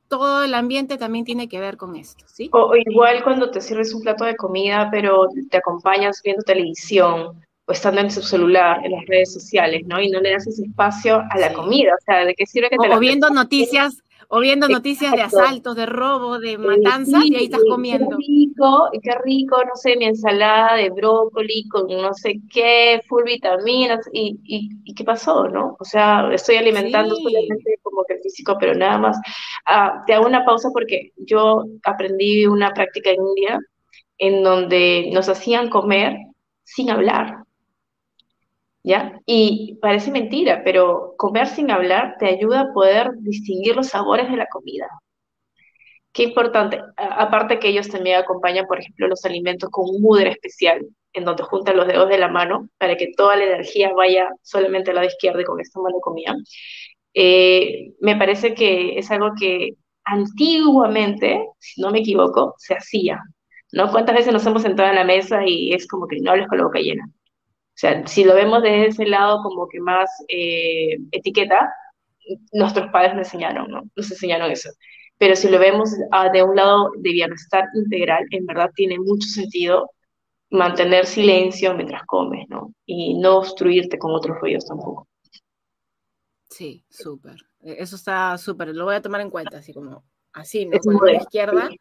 todo el ambiente también tiene que ver con esto, ¿sí? O, igual cuando te sirves un plato de comida, pero te acompañas viendo televisión o estando en su celular, en las redes sociales, ¿no? Y no le das ese espacio a la comida, o sea, ¿de qué sirve que te O, viendo noticias o viendo noticias de asaltos, de robo, de matanzas, y ahí estás comiendo. Qué rico, qué rico, no sé, mi ensalada de brócoli con no sé qué, full vitaminas, y, y, qué pasó, ¿no? O sea, estoy alimentando solamente como que el físico, pero nada más. Ah, te hago una pausa porque yo aprendí una práctica en India en donde nos hacían comer sin hablar. ¿Ya? Y parece mentira, pero comer sin hablar te ayuda a poder distinguir los sabores de la comida. Qué importante. aparte que ellos también acompañan, por ejemplo, los alimentos con un mudra especial, en donde juntan los dedos de la mano para que toda la energía vaya solamente a la izquierda y con esta mano comida. Eh, me parece que es algo que antiguamente, si no me equivoco, se hacía. ¿no? ¿Cuántas veces nos hemos sentado en la mesa y es como que no hables con la boca llena? O sea, si lo vemos desde ese lado como que más eh, etiqueta, nuestros padres nos enseñaron, ¿no? Nos enseñaron eso. Pero si lo vemos ah, de un lado de bienestar integral, en verdad tiene mucho sentido mantener silencio mientras comes, ¿no? Y no obstruirte con otros ruidos tampoco. Sí, súper. E, eso está súper. Lo voy a tomar en cuenta, así como así, ¿no? Con la izquierda Sí.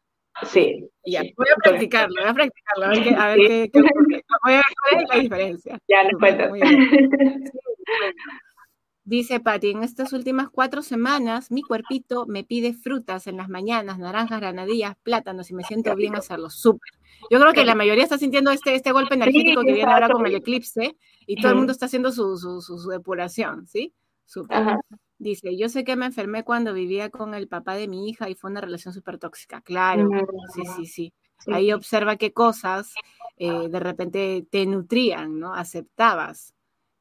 Ya, voy a practicarlo, voy a practicarlo, a ver, qué, a ver qué, qué, voy a ver cuál es la diferencia. [laughs] Ya, nos cuentas. [laughs] Dice Patti, en estas últimas cuatro semanas mi cuerpito me pide frutas en las mañanas, naranjas, granadillas, plátanos y me siento bien hacerlo, súper. Yo creo que la mayoría está sintiendo este, este golpe energético que viene ahora con el eclipse y todo el mundo está haciendo su, su, su, depuración, ¿sí? Súper. Dice, yo sé que me enfermé cuando vivía con el papá de mi hija y fue una relación súper tóxica. Claro, sí, sí, sí. Ahí observa qué cosas eh, de repente te nutrían, ¿no? Aceptabas.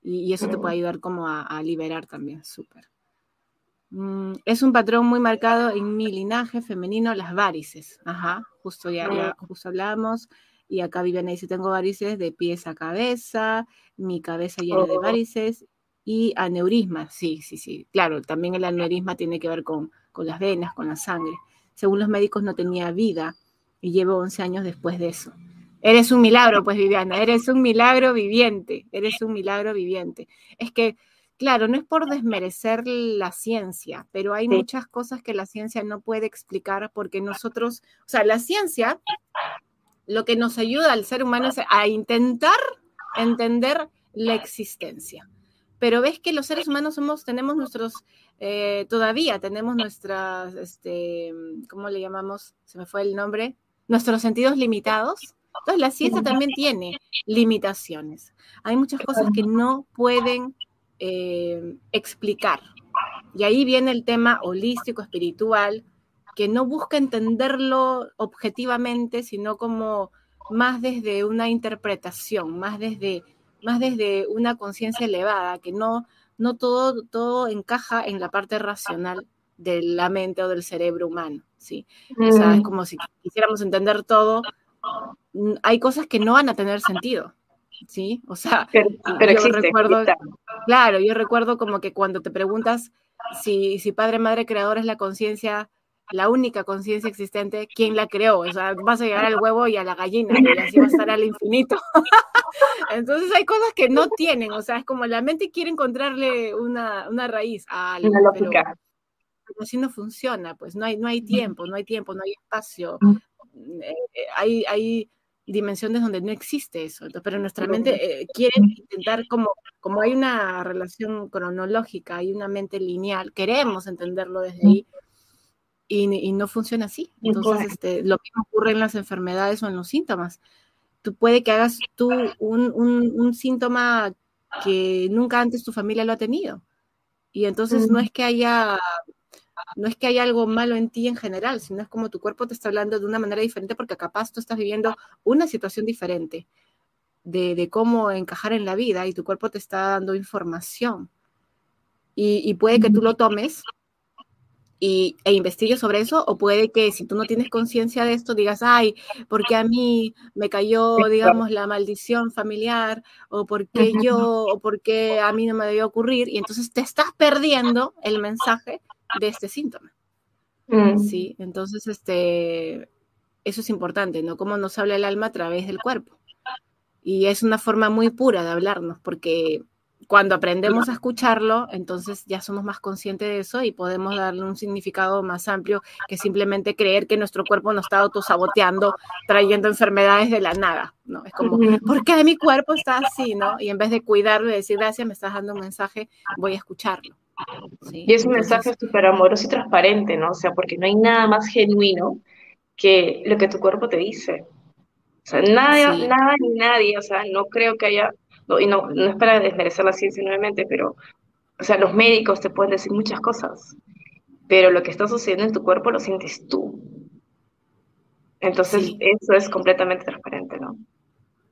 Y, eso te puede ayudar como a, liberar también, súper. Mm, es un patrón muy marcado en mi linaje femenino, las varices. Ajá, justo ya, ya justo hablamos. Y acá Viviana dice, tengo varices de pies a cabeza, mi cabeza llena de oh. varices y aneurisma, sí, sí, sí. Claro, también el aneurisma tiene que ver con, con las venas, con la sangre. Según los médicos no tenía vida y llevo 11 años después de eso. Eres un milagro, pues Viviana, eres un milagro viviente, eres un milagro viviente. Es que, claro, no es por desmerecer la ciencia, pero hay muchas cosas que la ciencia no puede explicar porque nosotros, o sea, la ciencia lo que nos ayuda al ser humano es a intentar entender la existencia pero ves que los seres humanos somos, tenemos nuestros, eh, todavía tenemos nuestras, este, ¿cómo le llamamos? Se me fue el nombre, nuestros sentidos limitados. Entonces la ciencia también tiene limitaciones. Hay muchas cosas que no pueden eh, explicar. Y ahí viene el tema holístico, espiritual, que no busca entenderlo objetivamente, sino como más desde una interpretación, más desde más desde una conciencia elevada, que no, no todo, todo encaja en la parte racional de la mente o del cerebro humano, ¿sí? O sea, es mm. como si quisiéramos entender todo, mm, hay cosas que no van a tener sentido, ¿sí? O sea, pero, yo recuerdo, claro, yo recuerdo como que cuando te preguntas si, si Padre, Madre, Creador es la conciencia la única conciencia existente, ¿quién la creó? O sea, vas a llegar al huevo y a la gallina y así va a estar al infinito. [laughs] Entonces hay cosas que no tienen, o sea, es como la mente quiere encontrarle una, raíz a algo, una lógica. Pero, así no funciona, pues no hay, no hay tiempo, no hay tiempo, no hay espacio. Eh, hay, hay dimensiones donde no existe eso, pero nuestra mente eh, quiere intentar como, como hay una relación cronológica, hay una mente lineal, queremos entenderlo desde ahí, y, no funciona así. Entonces, este, lo mismo ocurre en las enfermedades o en los síntomas. Tú puede que hagas tú un, síntoma que nunca antes tu familia lo ha tenido. Y entonces no es que haya no es que haya algo malo en ti en general, sino es como tu cuerpo te está hablando de una manera diferente porque capaz tú estás viviendo una situación diferente de, cómo encajar en la vida y tu cuerpo te está dando información. Y, y puede que tú lo tomes y, e investigues sobre eso, o puede que si tú no tienes conciencia de esto digas, ay, porque a mí me cayó, digamos, la maldición familiar, o porque yo, o porque a mí no me debió ocurrir, y entonces te estás perdiendo el mensaje de este síntoma. Mm. Sí, entonces este, eso es importante, ¿no? Cómo nos habla el alma a través del cuerpo. Y es una forma muy pura de hablarnos, porque cuando aprendemos a escucharlo, entonces ya somos más conscientes de eso y podemos darle un significado más amplio que simplemente creer que nuestro cuerpo nos está autosaboteando, trayendo enfermedades de la nada, ¿no? Es como, ¿por qué mi cuerpo está así, no? Y en vez de cuidarlo y decir, gracias, me estás dando un mensaje, voy a escucharlo. Y es un mensaje súper amoroso y transparente, ¿no? O sea, porque no hay nada más genuino que lo que tu cuerpo te dice. O sea, nada, nada ni nadie, o sea, no creo que haya y no, no es para desmerecer la ciencia nuevamente, pero, o sea, los médicos te pueden decir muchas cosas, pero lo que está sucediendo en tu cuerpo lo sientes tú. Entonces, eso es completamente transparente, ¿no?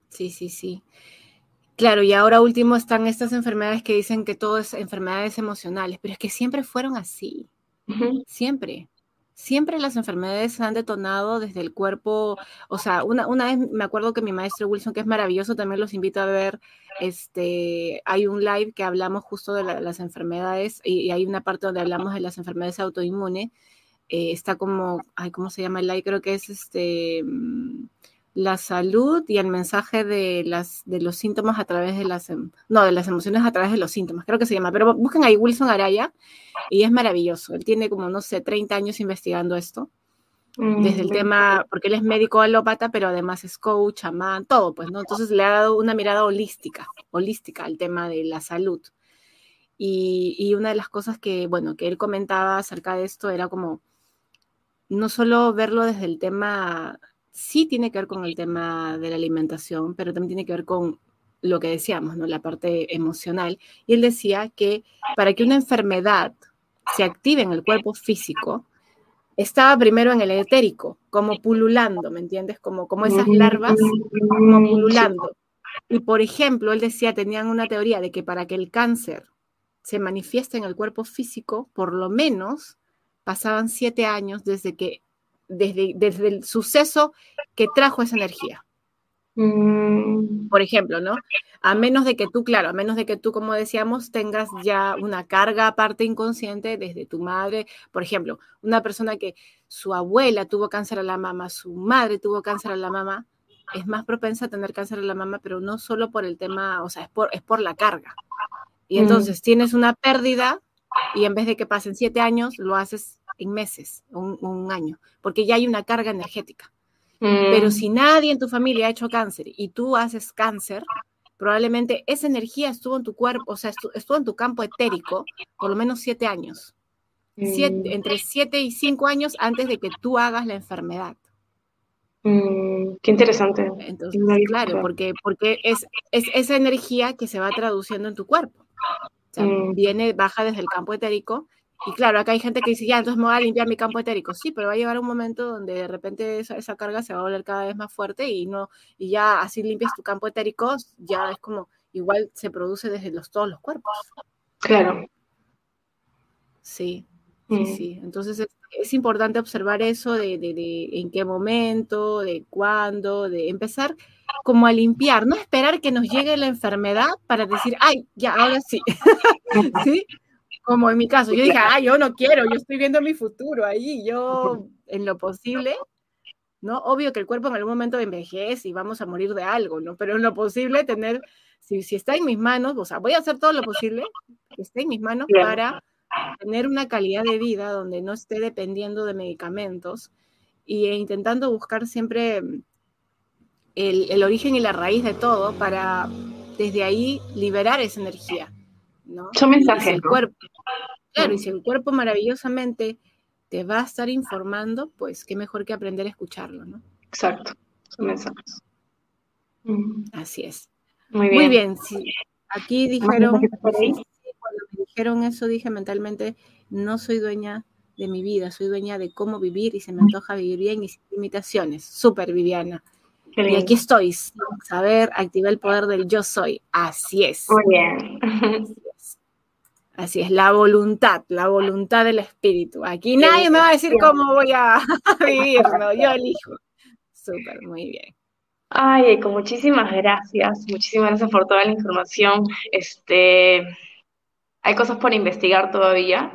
Sí, sí, sí. Claro, y ahora último están estas enfermedades que dicen que todo es enfermedades emocionales, pero es que siempre fueron así. Siempre siempre las enfermedades han detonado desde el cuerpo, o sea, una, una vez me acuerdo que mi maestro Wilson, que es maravilloso, también los invito a ver, este, hay un live que hablamos justo de las enfermedades y, hay una parte donde hablamos de las enfermedades autoinmunes, eh, está como, ay, ¿cómo se llama el live? Creo que es este... La salud y el mensaje de, las, de los síntomas a través de las, em, no, de las emociones a través de los síntomas, creo que se llama, pero busquen ahí Wilson Araya y es maravilloso. Él tiene como, no sé, 30 años investigando esto, mm, desde el tema, porque él es médico alópata, pero además es coach, chamán, todo, pues, ¿no? Entonces le ha dado una mirada holística, holística al tema de la salud. Y, y una de las cosas que, bueno, que él comentaba acerca de esto era como, no solo verlo desde el tema sí tiene que ver con el tema de la alimentación, pero también tiene que ver con lo que decíamos, ¿no? La parte emocional. Y él decía que para que una enfermedad se active en el cuerpo físico, estaba primero en el etérico, como pululando, ¿me entiendes? Como, como esas larvas, como pululando. Y por ejemplo, él decía, tenían una teoría de que para que el cáncer se manifieste en el cuerpo físico, por lo menos pasaban siete años desde que desde, el suceso que trajo esa energía. Mm. Por ejemplo, ¿no? A menos de que tú, claro, a menos de que tú, como decíamos, tengas ya una carga aparte inconsciente desde tu madre. Por ejemplo, una persona que su abuela tuvo cáncer a la mama, su madre tuvo cáncer a la mama, es más propensa a tener cáncer a la mama, pero no solo por el tema, o sea, es por, es por la carga. Y mm. entonces tienes una pérdida y en vez de que pasen siete años, lo haces en meses, un, un año, porque ya hay una carga energética. Pero mm. si nadie en tu familia ha hecho cáncer y tú haces cáncer, probablemente esa energía estuvo en tu cuerpo, o sea, estuvo, en tu campo etérico por lo menos siete años. Mm. entre siete y cinco años antes de que tú hagas la enfermedad. Mm, qué interesante. Entonces, claro, porque, porque es, es, esa energía que se va traduciendo en tu cuerpo. O sea, viene, baja desde el campo etérico y claro, acá hay gente que dice, ya, entonces me voy a limpiar mi campo etérico. Sí, pero va a llegar un momento donde de repente esa, carga se va a volver cada vez más fuerte y no y ya así limpias tu campo etérico, ya es como, igual se produce desde los, todos los cuerpos. Claro. Sí, sí, mm. sí. Entonces es, importante observar eso de, de, de, en qué momento, de cuándo, de empezar como a limpiar, no esperar que nos llegue la enfermedad para decir, ay, ya, ahora sí. [laughs] ¿Sí? Como en mi caso, yo dije, ah, yo no quiero, yo estoy viendo mi futuro ahí, yo en lo posible, ¿no? Obvio que el cuerpo en algún momento envejece y vamos a morir de algo, ¿no? Pero en lo posible tener, si, si está en mis manos, o sea, voy a hacer todo lo posible que esté en mis manos para tener una calidad de vida donde no esté dependiendo de medicamentos y e intentando buscar siempre el, el origen y la raíz de todo para desde ahí liberar esa energía son mensajes. el cuerpo, claro, y si el cuerpo maravillosamente te va a estar informando, pues qué mejor que aprender a escucharlo, ¿no? Exacto, son mensajes. Mm. Así es. Muy bien. Muy bien, sí. Aquí dijeron, cuando me dijeron eso, dije mentalmente, no soy dueña de mi vida, soy dueña de cómo vivir y se me antoja vivir bien y sin limitaciones. Súper, Viviana. Y aquí estoy, saber, activar el poder del yo soy. Así es. Muy bien. Así es, la voluntad, la voluntad del espíritu. Aquí nadie me va a decir cómo voy [laughs] a vivir, ¿no? yo elijo. Súper, muy bien. Ay, con muchísimas gracias, muchísimas gracias por toda la información. Este, hay cosas por investigar todavía,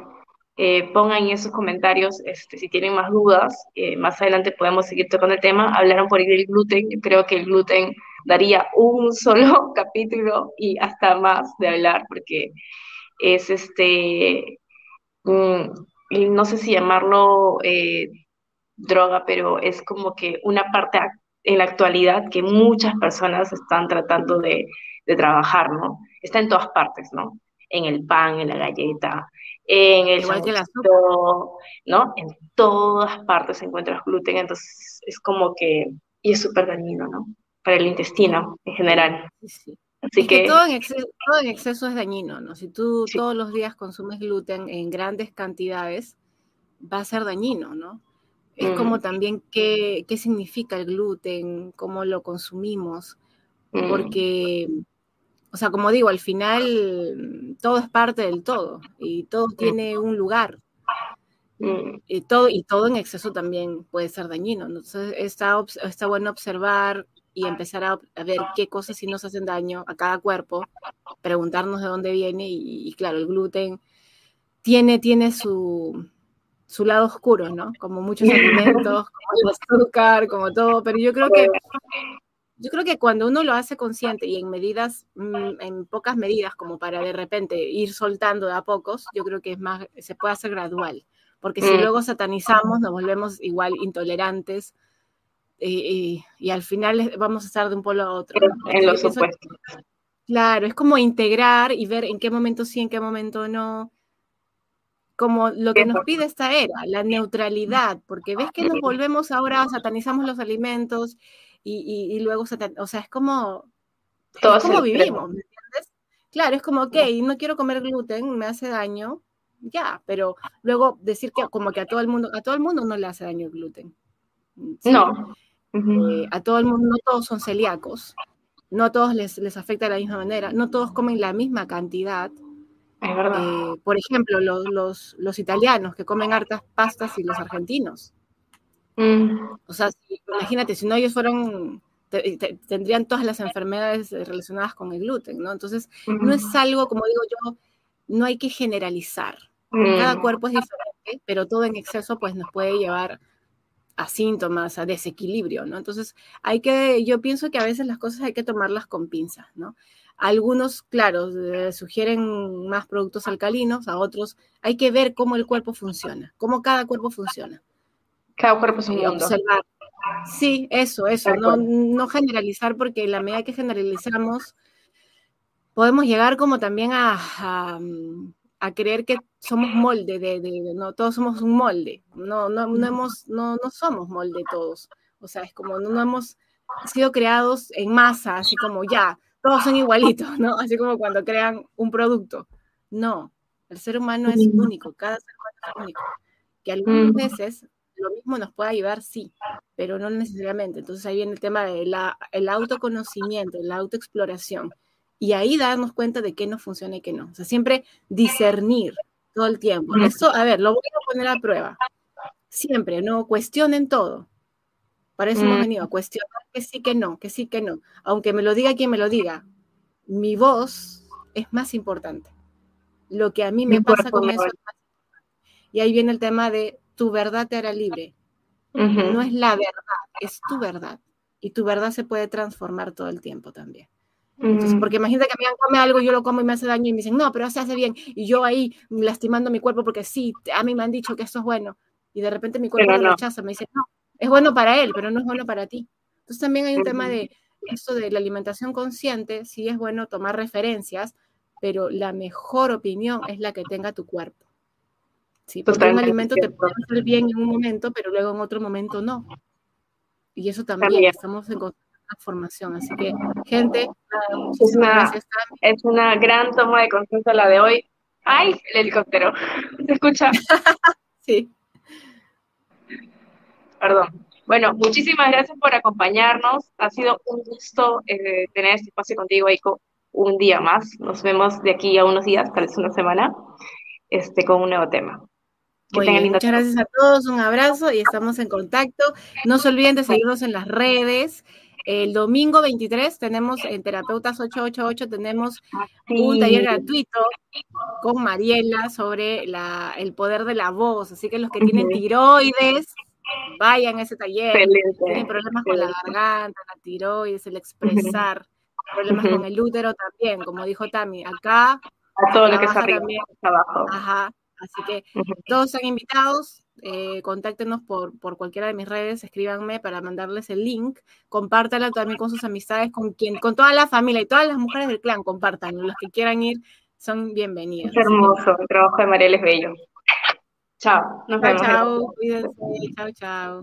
eh, pongan en esos comentarios este, si tienen más dudas. Eh, más adelante podemos seguir tocando el tema. Hablaron por del gluten. Yo creo que el gluten daría un [laughs] solo capítulo y hasta más de hablar porque es este, mm, no sé si llamarlo eh, droga, pero es como que una parte en la actualidad que muchas personas están tratando de, de trabajar, ¿no? Está en todas partes, ¿no? En el pan, en la galleta, en el Igual ¿no? En todas partes se encuentra gluten, entonces es como que, y es súper dañino, ¿no? Para el intestino en general. Sí, Así que, todo, en exceso, todo, en exceso, es dañino, ¿no? Si tú todos los días consumes gluten en grandes cantidades, va a ser dañino, ¿no? Es como mm. también qué, qué significa el gluten, cómo lo consumimos, mm. porque o sea, como digo, al final todo es parte del todo y todo tiene un lugar. Mm. Y todo, y todo en exceso también puede ser dañino. Entonces está, está bueno observar y empezar a, ver qué cosas sí nos hacen daño a cada cuerpo, preguntarnos de dónde viene y, claro, el gluten tiene, tiene su, su lado oscuro, ¿no? Como muchos [laughs] alimentos, como el azúcar, como todo, pero yo creo que yo creo que cuando uno lo hace consciente y en medidas, mm, en pocas medidas, como para de repente ir soltando de a pocos, yo creo que es más, se puede hacer gradual. Porque si mm. luego satanizamos, nos volvemos igual intolerantes y, al final vamos a estar de un polo a otro. En los opuestos. Claro, es como integrar y ver en qué momento sí, en qué momento no. Como lo que nos pide esta era, la neutralidad, porque ves que nos volvemos ahora, satanizamos los alimentos y, luego, se o sea, es como, es como vivimos, ¿me entiendes? Claro, es como, ok, no quiero comer gluten, me hace daño, ya, pero luego decir que como que a todo el mundo, a todo el mundo no le hace daño el gluten. No. Eh, a todo el mundo, no todos son celíacos, no todos les, les afecta de la misma manera, no todos comen la misma cantidad. Es verdad. Eh, por ejemplo, los, los, los, italianos que comen hartas pastas y los argentinos. Mm. O sea, imagínate, si no ellos fueron, tendrían todas las enfermedades relacionadas con el gluten, ¿no? Entonces, no es mm. algo, como digo yo, no hay que generalizar. Cada mm. cuerpo es diferente, pero todo en exceso pues nos puede llevar a síntomas, a desequilibrio, ¿no? Entonces, hay que, yo pienso que a veces las cosas hay que tomarlas con pinzas, ¿no? Algunos, claro, eh, sugieren más productos alcalinos, a otros hay que ver cómo el cuerpo funciona, cómo cada cuerpo funciona. Cada cuerpo es un mundo. Sí, eso, eso, no, no, generalizar porque la medida que generalizamos podemos llegar como también a, a, creer que somos molde, de, de, no todos somos un molde, no, no, no, hemos, no, no somos molde todos, o sea, es como no, no hemos sido creados en masa, así como ya, todos son igualitos, ¿no? [laughs] Así como cuando crean un producto. No, el ser humano es único, cada ser humano es único. Que algunas veces lo mismo nos puede ayudar, sí, pero no necesariamente. Entonces ahí viene el tema del el autoconocimiento, la autoexploración. Y ahí darnos cuenta de qué nos funciona y qué no. O sea, siempre discernir todo el tiempo. Eso, a ver, lo voy a poner a prueba. Siempre, no cuestionen todo. Para eso hemos venido a cuestionar que sí, que no, que sí, que no. Aunque me lo diga quien me lo diga, mi voz es más importante. Lo que a mí me pasa con eso. Y ahí viene el tema de tu verdad te hará libre. No es la verdad, es tu verdad. Y tu verdad se puede transformar todo el tiempo también. Porque imagínate que me come algo, yo lo como y me hace daño y me dicen, no, pero se hace bien. Y yo ahí lastimando mi cuerpo porque sí, a mí me han dicho que esto es bueno. Y de repente mi cuerpo lo rechaza, me dice, no, es bueno para él, pero no es bueno para ti. Entonces también hay un tema de esto de la alimentación consciente, sí es bueno tomar referencias, pero la mejor opinión es la que tenga tu cuerpo. Sí, porque un alimento te puede hacer bien en un momento, pero luego en otro momento no. Y eso también, estamos en transformación. Así que, gente, es una, es una gran toma de conciencia la de hoy. ¡Ay! El helicóptero. ¿Se escucha? [laughs] sí. Perdón. Bueno, muchísimas gracias por acompañarnos. Ha sido un gusto eh, tener este espacio contigo, Eiko, un día más. Nos vemos de aquí a unos días, tal vez una semana, este, con un nuevo tema muchas gracias a todos, un abrazo y estamos en contacto. No se olviden de seguirnos en las redes. El domingo 23 tenemos en Terapeutas 888 tenemos un taller gratuito con Mariela sobre el poder de la voz. Así que los que tienen tiroides, vayan a ese taller. Tienen problemas con la garganta, la tiroides, el expresar, problemas con el útero también, como dijo Tami. Acá. todo lo que está abajo. Ajá. Así que todos están invitados. Eh, contáctenos por, por cualquiera de mis redes, escríbanme para mandarles el link, compártanlo también con sus amistades, con quien, con toda la familia y todas las mujeres del clan, compártanlo, los que quieran ir son bienvenidos. Es hermoso, el trabajo de Mariel es bello. Chao, nos vemos. Chao, cuídense, chao, chao.